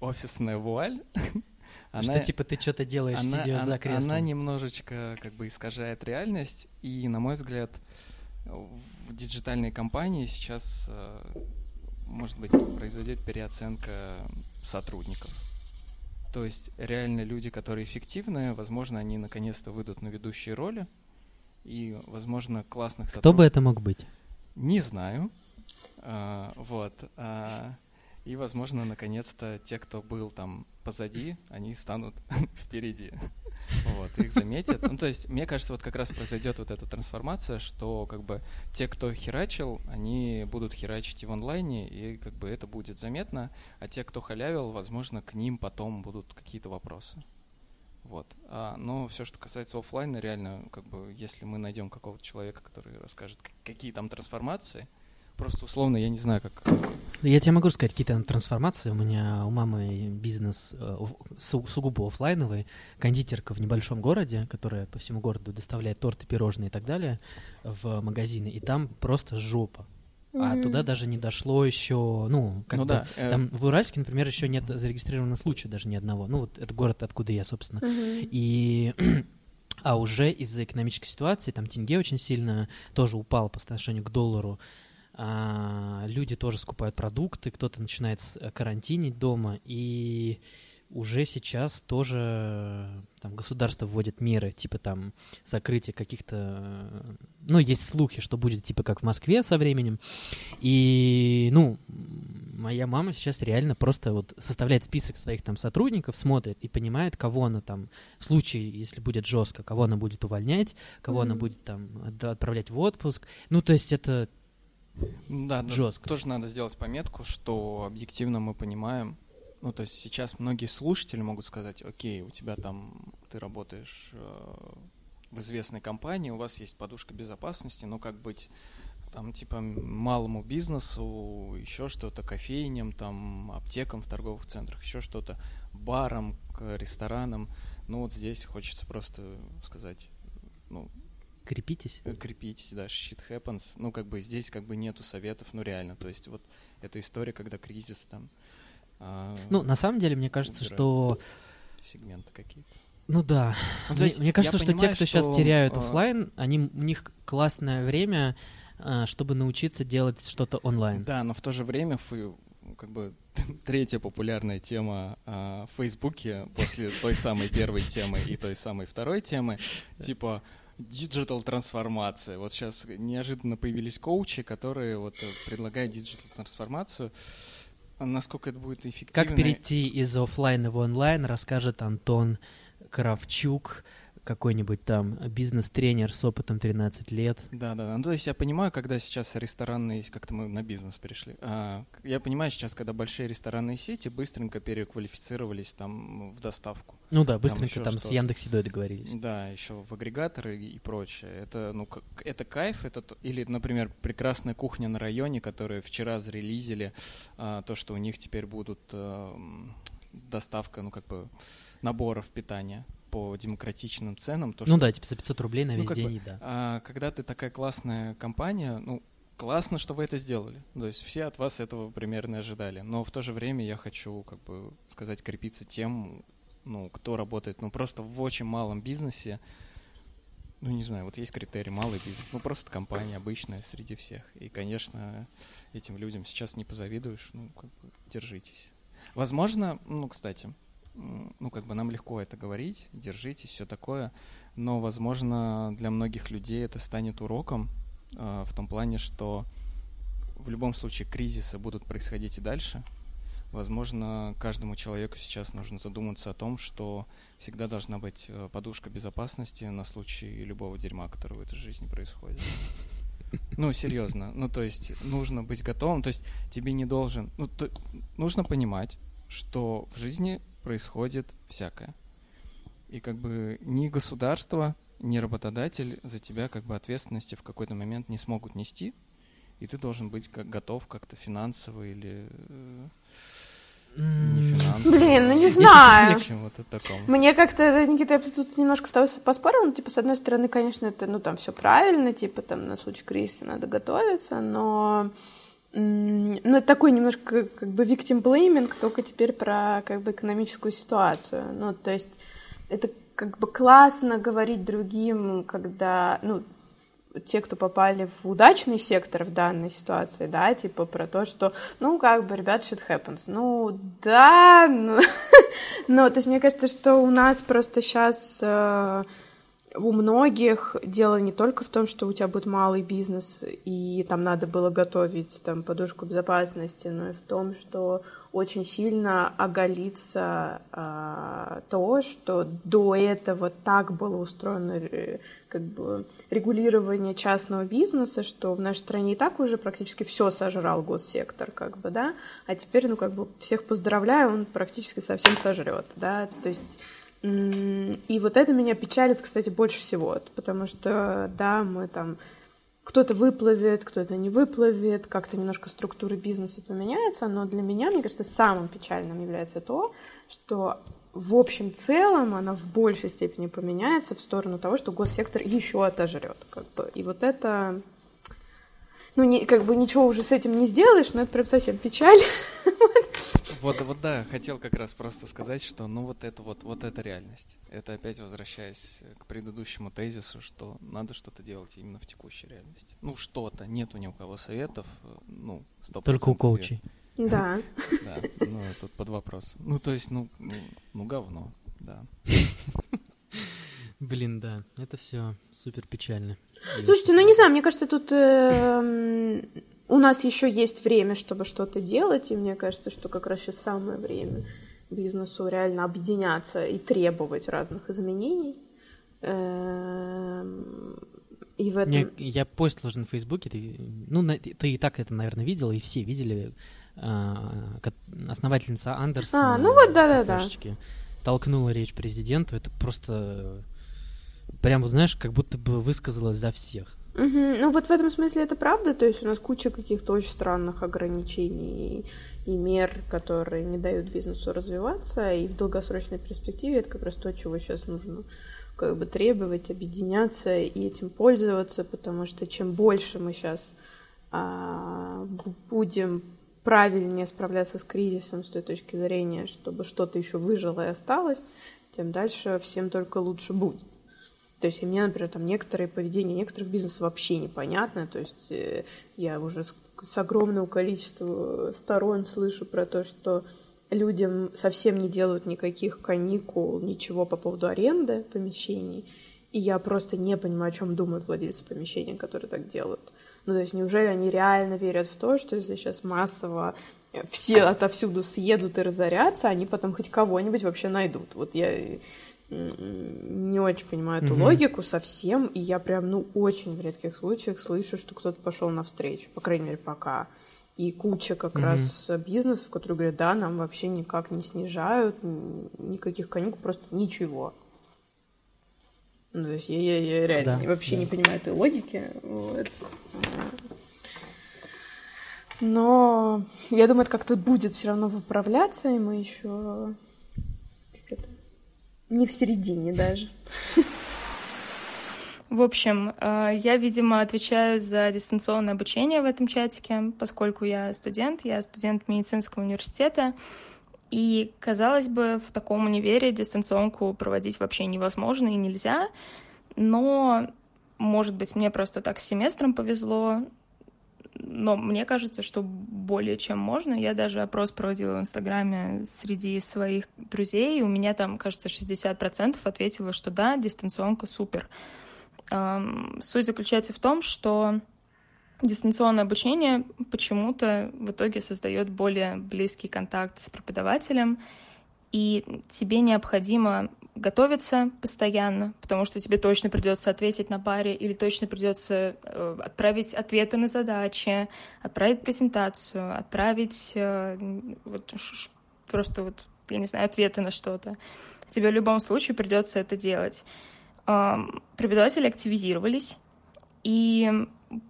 офисная вуаль она, что типа ты что-то делаешь, она, сидя она, за креслом. Она немножечко как бы искажает реальность, и, на мой взгляд, в диджитальной компании сейчас, э, может быть, произойдет переоценка сотрудников. То есть реально люди, которые эффективны, возможно, они наконец-то выйдут на ведущие роли, и, возможно, классных сотрудников... Кто бы это мог быть? Не знаю. А, вот. А, и, возможно, наконец-то те, кто был там позади, они станут впереди. Вот, их заметят. Ну, то есть, мне кажется, вот как раз произойдет вот эта трансформация, что как бы те, кто херачил, они будут херачить и в онлайне, и как бы это будет заметно, а те, кто халявил, возможно, к ним потом будут какие-то вопросы. Вот. А, но все, что касается офлайна, реально, как бы, если мы найдем какого-то человека, который расскажет, какие там трансформации, Просто условно, я не знаю, как... Я тебе могу сказать какие-то трансформации. У меня у мамы бизнес э, су- сугубо офлайновый, кондитерка в небольшом городе, которая по всему городу доставляет торты, пирожные и так далее в магазины, и там просто жопа. А туда даже не дошло еще, ну, как ну, бы, да, э... там в Уральске, например, еще нет зарегистрированного случая даже ни одного. Ну, вот это город, откуда я, собственно. И а уже из-за экономической ситуации, там тенге очень сильно тоже упал по отношению к доллару, а, люди тоже скупают продукты, кто-то начинает карантинить дома, и уже сейчас тоже там государство вводит меры, типа там закрытие каких-то... Ну, есть слухи, что будет типа как в Москве со временем. И, ну, моя мама сейчас реально просто вот составляет список своих там сотрудников, смотрит и понимает, кого она там, в случае, если будет жестко, кого она будет увольнять, кого mm-hmm. она будет там отправлять в отпуск. Ну, то есть это да, жестко. Тоже надо сделать пометку, что объективно мы понимаем, ну, то есть сейчас многие слушатели могут сказать, окей, у тебя там, ты работаешь э, в известной компании, у вас есть подушка безопасности, но как быть там, типа, малому бизнесу, еще что-то, кофейням, там, аптекам в торговых центрах, еще что-то, барам, ресторанам. Ну, вот здесь хочется просто сказать, ну, Крепитесь? Э, крепитесь, да, shit happens. Ну, как бы здесь как бы нету советов, ну, реально. То есть вот эта история, когда кризис там, а, ну, на самом деле, мне кажется, что... Сегменты какие-то. Ну да. Ну, мне, есть, мне кажется, что понимаю, те, кто что... сейчас теряют а, офлайн, они у них классное время, а, чтобы научиться делать что-то онлайн. Да, но в то же время как бы третья популярная тема а, в Фейсбуке после той самой первой темы и той самой второй темы, типа digital трансформация. Вот сейчас неожиданно появились коучи, которые вот э, предлагают диджитал трансформацию. А насколько это будет эффективно? Как перейти из офлайна в онлайн, расскажет Антон Кравчук, какой-нибудь там бизнес-тренер с опытом 13 лет. Да, да, ну то есть я понимаю, когда сейчас ресторанные, как-то мы на бизнес перешли, а, я понимаю сейчас, когда большие ресторанные сети быстренько переквалифицировались там в доставку. Ну да, быстренько там, там с Яндекс.Едой договорились. Да, еще в агрегаторы и прочее. Это, ну, как, это кайф, это, или, например, прекрасная кухня на районе, которую вчера зарелизили, а, то, что у них теперь будут а, доставка, ну, как бы, наборов питания по демократичным ценам. То, ну что, да, типа за 500 рублей на ну, весь день, бы, да. А, когда ты такая классная компания, ну, классно, что вы это сделали. То есть все от вас этого примерно ожидали. Но в то же время я хочу, как бы сказать, крепиться тем, ну, кто работает, ну, просто в очень малом бизнесе, ну, не знаю, вот есть критерий малый бизнес, ну, просто компания обычная среди всех. И, конечно, этим людям сейчас не позавидуешь, ну, как бы, держитесь. Возможно, ну, кстати, ну, как бы нам легко это говорить, держитесь, все такое, но, возможно, для многих людей это станет уроком э, в том плане, что в любом случае кризисы будут происходить и дальше. Возможно, каждому человеку сейчас нужно задуматься о том, что всегда должна быть э, подушка безопасности на случай любого дерьма, которое в этой жизни происходит. Ну, серьезно. Ну, то есть, нужно быть готовым. То есть, тебе не должен... Ну, то, нужно понимать, что в жизни происходит всякое. И как бы ни государство, ни работодатель за тебя как бы ответственности в какой-то момент не смогут нести, и ты должен быть как готов как-то финансово или э, не финансово. Блин, ну не знаю. Мне как-то, Никита, я тут немножко с тобой поспорила, ну, типа, с одной стороны, конечно, это, ну, там, все правильно, типа, там, на случай кризиса надо готовиться, но ну, это такой немножко как бы victim blaming, только теперь про как бы экономическую ситуацию. Ну, то есть это как бы классно говорить другим, когда, ну, те, кто попали в удачный сектор в данной ситуации, да, типа про то, что, ну, как бы, ребят, shit happens. Ну, да, ну, но, то есть мне кажется, что у нас просто сейчас э, у многих дело не только в том, что у тебя будет малый бизнес, и там надо было готовить там подушку безопасности, но и в том, что очень сильно оголится а, то, что до этого так было устроено э, как бы регулирование частного бизнеса, что в нашей стране и так уже практически все сожрал госсектор, как бы, да, а теперь, ну, как бы всех поздравляю, он практически совсем сожрет, да, то есть и вот это меня печалит, кстати, больше всего, потому что, да, мы там кто-то выплывет, кто-то не выплывет, как-то немножко структура бизнеса поменяется, но для меня, мне кажется, самым печальным является то, что в общем целом она в большей степени поменяется в сторону того, что госсектор еще отожрет. Как бы. И вот это ну, не, как бы ничего уже с этим не сделаешь, но это прям совсем печаль. Вот, вот да, хотел как раз просто сказать, что ну вот это вот, вот это реальность. Это опять возвращаясь к предыдущему тезису, что надо что-то делать именно в текущей реальности. Ну что-то, нету ни у кого советов, ну, 100%. Только у коучей. Да. Да, ну тут под вопрос. Ну то есть, ну, ну, ну говно, да. Блин, да, это все супер печально. Слушайте, ну не знаю, мне кажется, тут э, у нас еще есть время, чтобы что-то делать, и мне кажется, что как раз сейчас самое время бизнесу реально объединяться и требовать разных изменений. Эм, и в этом... Не, я постил уже на Фейсбуке, ты, ну, ты и так это, наверное, видела, и все видели. Э, основательница Андерсон. А, ну вот, да-да-да. Толкнула речь президенту, это просто прям, знаешь, как будто бы высказалась за всех. Угу. Ну вот в этом смысле это правда, то есть у нас куча каких-то очень странных ограничений и мер, которые не дают бизнесу развиваться, и в долгосрочной перспективе это как раз то, чего сейчас нужно как бы требовать, объединяться и этим пользоваться, потому что чем больше мы сейчас а, будем правильнее справляться с кризисом с той точки зрения, чтобы что-то еще выжило и осталось, тем дальше всем только лучше будет. То есть и мне, например, там некоторые поведения некоторых бизнесов вообще непонятно. То есть э, я уже с, с огромного количества сторон слышу про то, что людям совсем не делают никаких каникул, ничего по поводу аренды помещений. И я просто не понимаю, о чем думают владельцы помещений, которые так делают. Ну, то есть неужели они реально верят в то, что если сейчас массово все отовсюду съедут и разорятся, они потом хоть кого-нибудь вообще найдут. Вот я не очень понимаю эту mm-hmm. логику совсем, и я прям, ну, очень в редких случаях слышу, что кто-то пошел навстречу, по крайней мере, пока. И куча как mm-hmm. раз бизнесов, которые говорят, да, нам вообще никак не снижают, никаких каникул, просто ничего. Ну, то есть я, я, я реально да, вообще да. не понимаю этой логики. Вот. Но я думаю, это как-то будет все равно выправляться, и мы еще не в середине даже. В общем, э, я, видимо, отвечаю за дистанционное обучение в этом чатике, поскольку я студент, я студент медицинского университета, и, казалось бы, в таком универе дистанционку проводить вообще невозможно и нельзя, но, может быть, мне просто так с семестром повезло, но мне кажется, что более чем можно. Я даже опрос проводила в Инстаграме среди своих друзей, и у меня там, кажется, 60% ответило, что да, дистанционка супер. Суть заключается в том, что дистанционное обучение почему-то в итоге создает более близкий контакт с преподавателем, и тебе необходимо готовиться постоянно, потому что тебе точно придется ответить на паре или точно придется э, отправить ответы на задачи, отправить презентацию, отправить э, вот, просто вот, я не знаю, ответы на что-то. Тебе в любом случае придется это делать. Преподаватели активизировались, и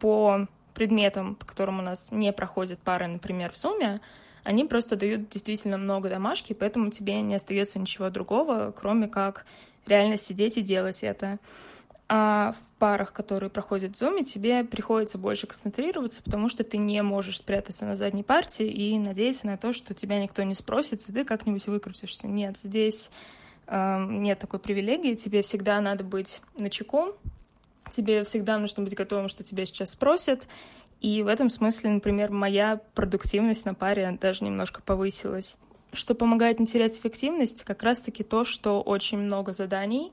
по предметам, по которым у нас не проходят пары, например, в сумме, они просто дают действительно много домашки, поэтому тебе не остается ничего другого, кроме как реально сидеть и делать это. А в парах, которые проходят в Zoom, тебе приходится больше концентрироваться, потому что ты не можешь спрятаться на задней партии и надеяться на то, что тебя никто не спросит, и ты как-нибудь выкрутишься. Нет, здесь э, нет такой привилегии, тебе всегда надо быть на чеку, тебе всегда нужно быть готовым, что тебя сейчас спросят, и в этом смысле, например, моя продуктивность на паре даже немножко повысилась. Что помогает не терять эффективность, как раз-таки то, что очень много заданий.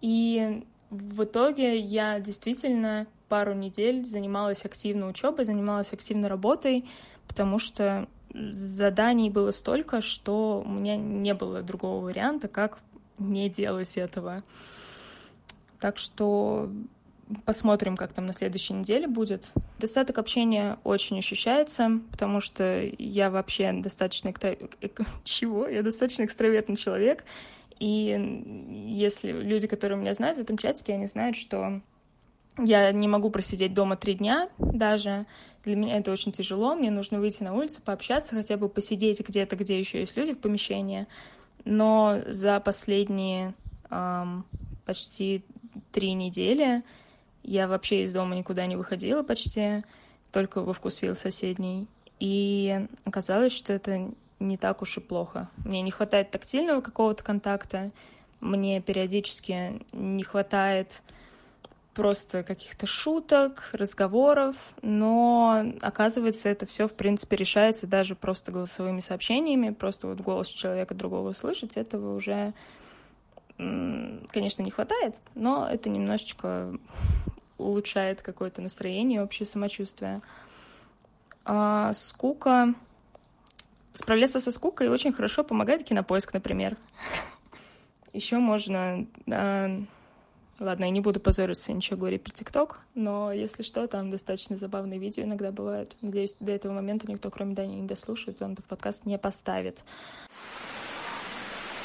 И в итоге я действительно пару недель занималась активно учебой, занималась активно работой, потому что заданий было столько, что у меня не было другого варианта, как не делать этого. Так что Посмотрим, как там на следующей неделе будет. Достаток общения очень ощущается, потому что я вообще достаточно... Экстра... Чего? Я достаточно экстравертный человек. И если люди, которые меня знают в этом чатике, они знают, что я не могу просидеть дома три дня даже. Для меня это очень тяжело. Мне нужно выйти на улицу, пообщаться, хотя бы посидеть где-то, где еще есть люди в помещении. Но за последние эм, почти три недели я вообще из дома никуда не выходила почти, только во вкусвилл соседний. И оказалось, что это не так уж и плохо. Мне не хватает тактильного какого-то контакта, мне периодически не хватает просто каких-то шуток, разговоров, но оказывается, это все, в принципе, решается даже просто голосовыми сообщениями, просто вот голос человека другого услышать, этого уже, конечно, не хватает, но это немножечко улучшает какое-то настроение, общее самочувствие. А скука... Справляться со скукой очень хорошо помогает кинопоиск, например. Еще можно а, Ладно, я не буду позориться, ничего говорить про ТикТок, но если что, там достаточно забавные видео иногда бывают. Надеюсь, до этого момента никто, кроме Дани, не дослушает, он это в подкаст не поставит.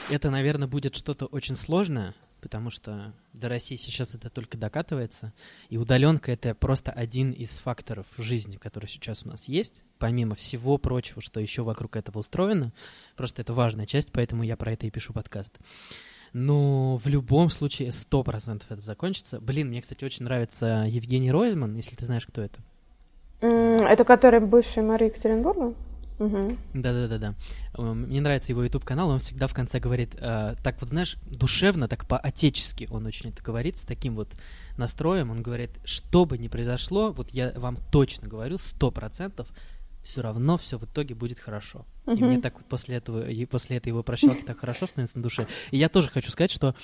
Это, наверное, будет что-то очень сложное, потому что до России сейчас это только докатывается, и удаленка — это просто один из факторов жизни, который сейчас у нас есть, помимо всего прочего, что еще вокруг этого устроено. Просто это важная часть, поэтому я про это и пишу подкаст. Но в любом случае сто процентов это закончится. Блин, мне, кстати, очень нравится Евгений Ройзман, если ты знаешь, кто это. Это который бывший мэр Екатеринбурга? Да-да-да-да. Мне нравится его YouTube канал, он всегда в конце говорит, э, так вот, знаешь, душевно, так по-отечески он очень это говорит, с таким вот настроем. Он говорит, что бы ни произошло, вот я вам точно говорю, сто процентов, все равно все в итоге будет хорошо. Uh-huh. И мне так вот после этого, и после этой его прощалки так хорошо становится на душе. И я тоже хочу сказать, что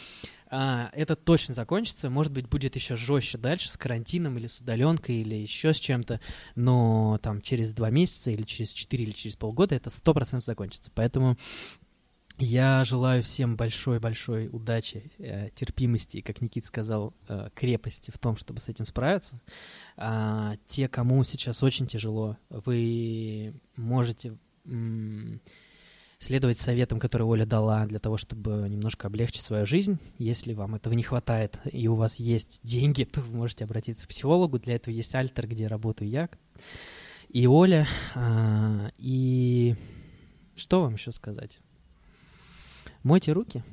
а, это точно закончится. Может быть, будет еще жестче дальше с карантином или с удаленкой или еще с чем-то. Но там через два месяца или через четыре или через полгода это сто процентов закончится. Поэтому я желаю всем большой-большой удачи, э, терпимости и, как Никит сказал, э, крепости в том, чтобы с этим справиться. А, те, кому сейчас очень тяжело, вы можете следовать советам, которые Оля дала для того, чтобы немножко облегчить свою жизнь. Если вам этого не хватает и у вас есть деньги, то вы можете обратиться к психологу. Для этого есть альтер, где работаю я и Оля. А, и что вам еще сказать? Мойте руки.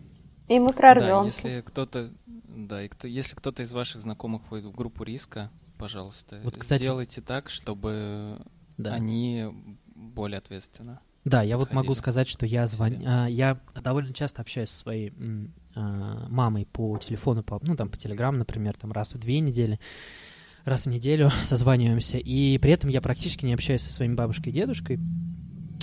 И мы прорвем. Да, если кто-то, да, и кто, если кто-то из ваших знакомых входит в группу риска, пожалуйста, вот, кстати, сделайте так, чтобы да. они более ответственно. Да, я вот могу сказать, что я звоню, а, я довольно часто общаюсь со своей а, мамой по телефону, по, ну там по телеграм, например, там раз в две недели, раз в неделю созваниваемся, и при этом я практически не общаюсь со своими бабушкой и дедушкой,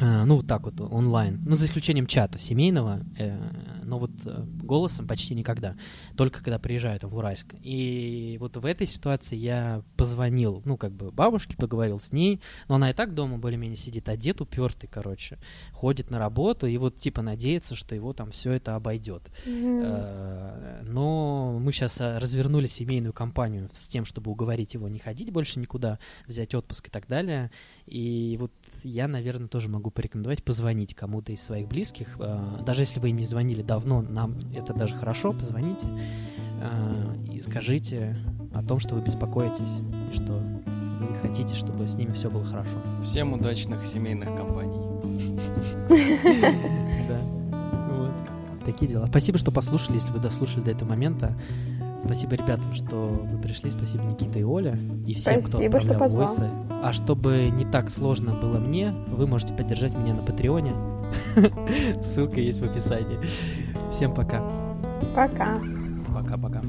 ну, вот так вот, онлайн. Ну, за исключением чата семейного, э, но вот э, голосом почти никогда. Только когда приезжаю там в Уральск. И вот в этой ситуации я позвонил, ну, как бы бабушке, поговорил с ней, но она и так дома более-менее сидит, а дед упертый, короче, ходит на работу и вот типа надеется, что его там все это обойдет. Mm-hmm. Э, но мы сейчас э, развернули семейную кампанию с тем, чтобы уговорить его не ходить больше никуда, взять отпуск и так далее. И вот я, наверное, тоже могу порекомендовать позвонить кому-то из своих близких. А, даже если вы им не звонили давно, нам это даже хорошо, позвоните а, и скажите о том, что вы беспокоитесь, и что вы хотите, чтобы с ними все было хорошо. Всем удачных семейных компаний. Да. Такие дела. Спасибо, что послушали, если вы дослушали до этого момента. Спасибо ребятам, что вы пришли. Спасибо Никита и Оля. И всем, Спасибо, кто отправлял что войсы. А чтобы не так сложно было мне, вы можете поддержать меня на Патреоне. Ссылка есть в описании. Всем пока. Пока. Пока-пока.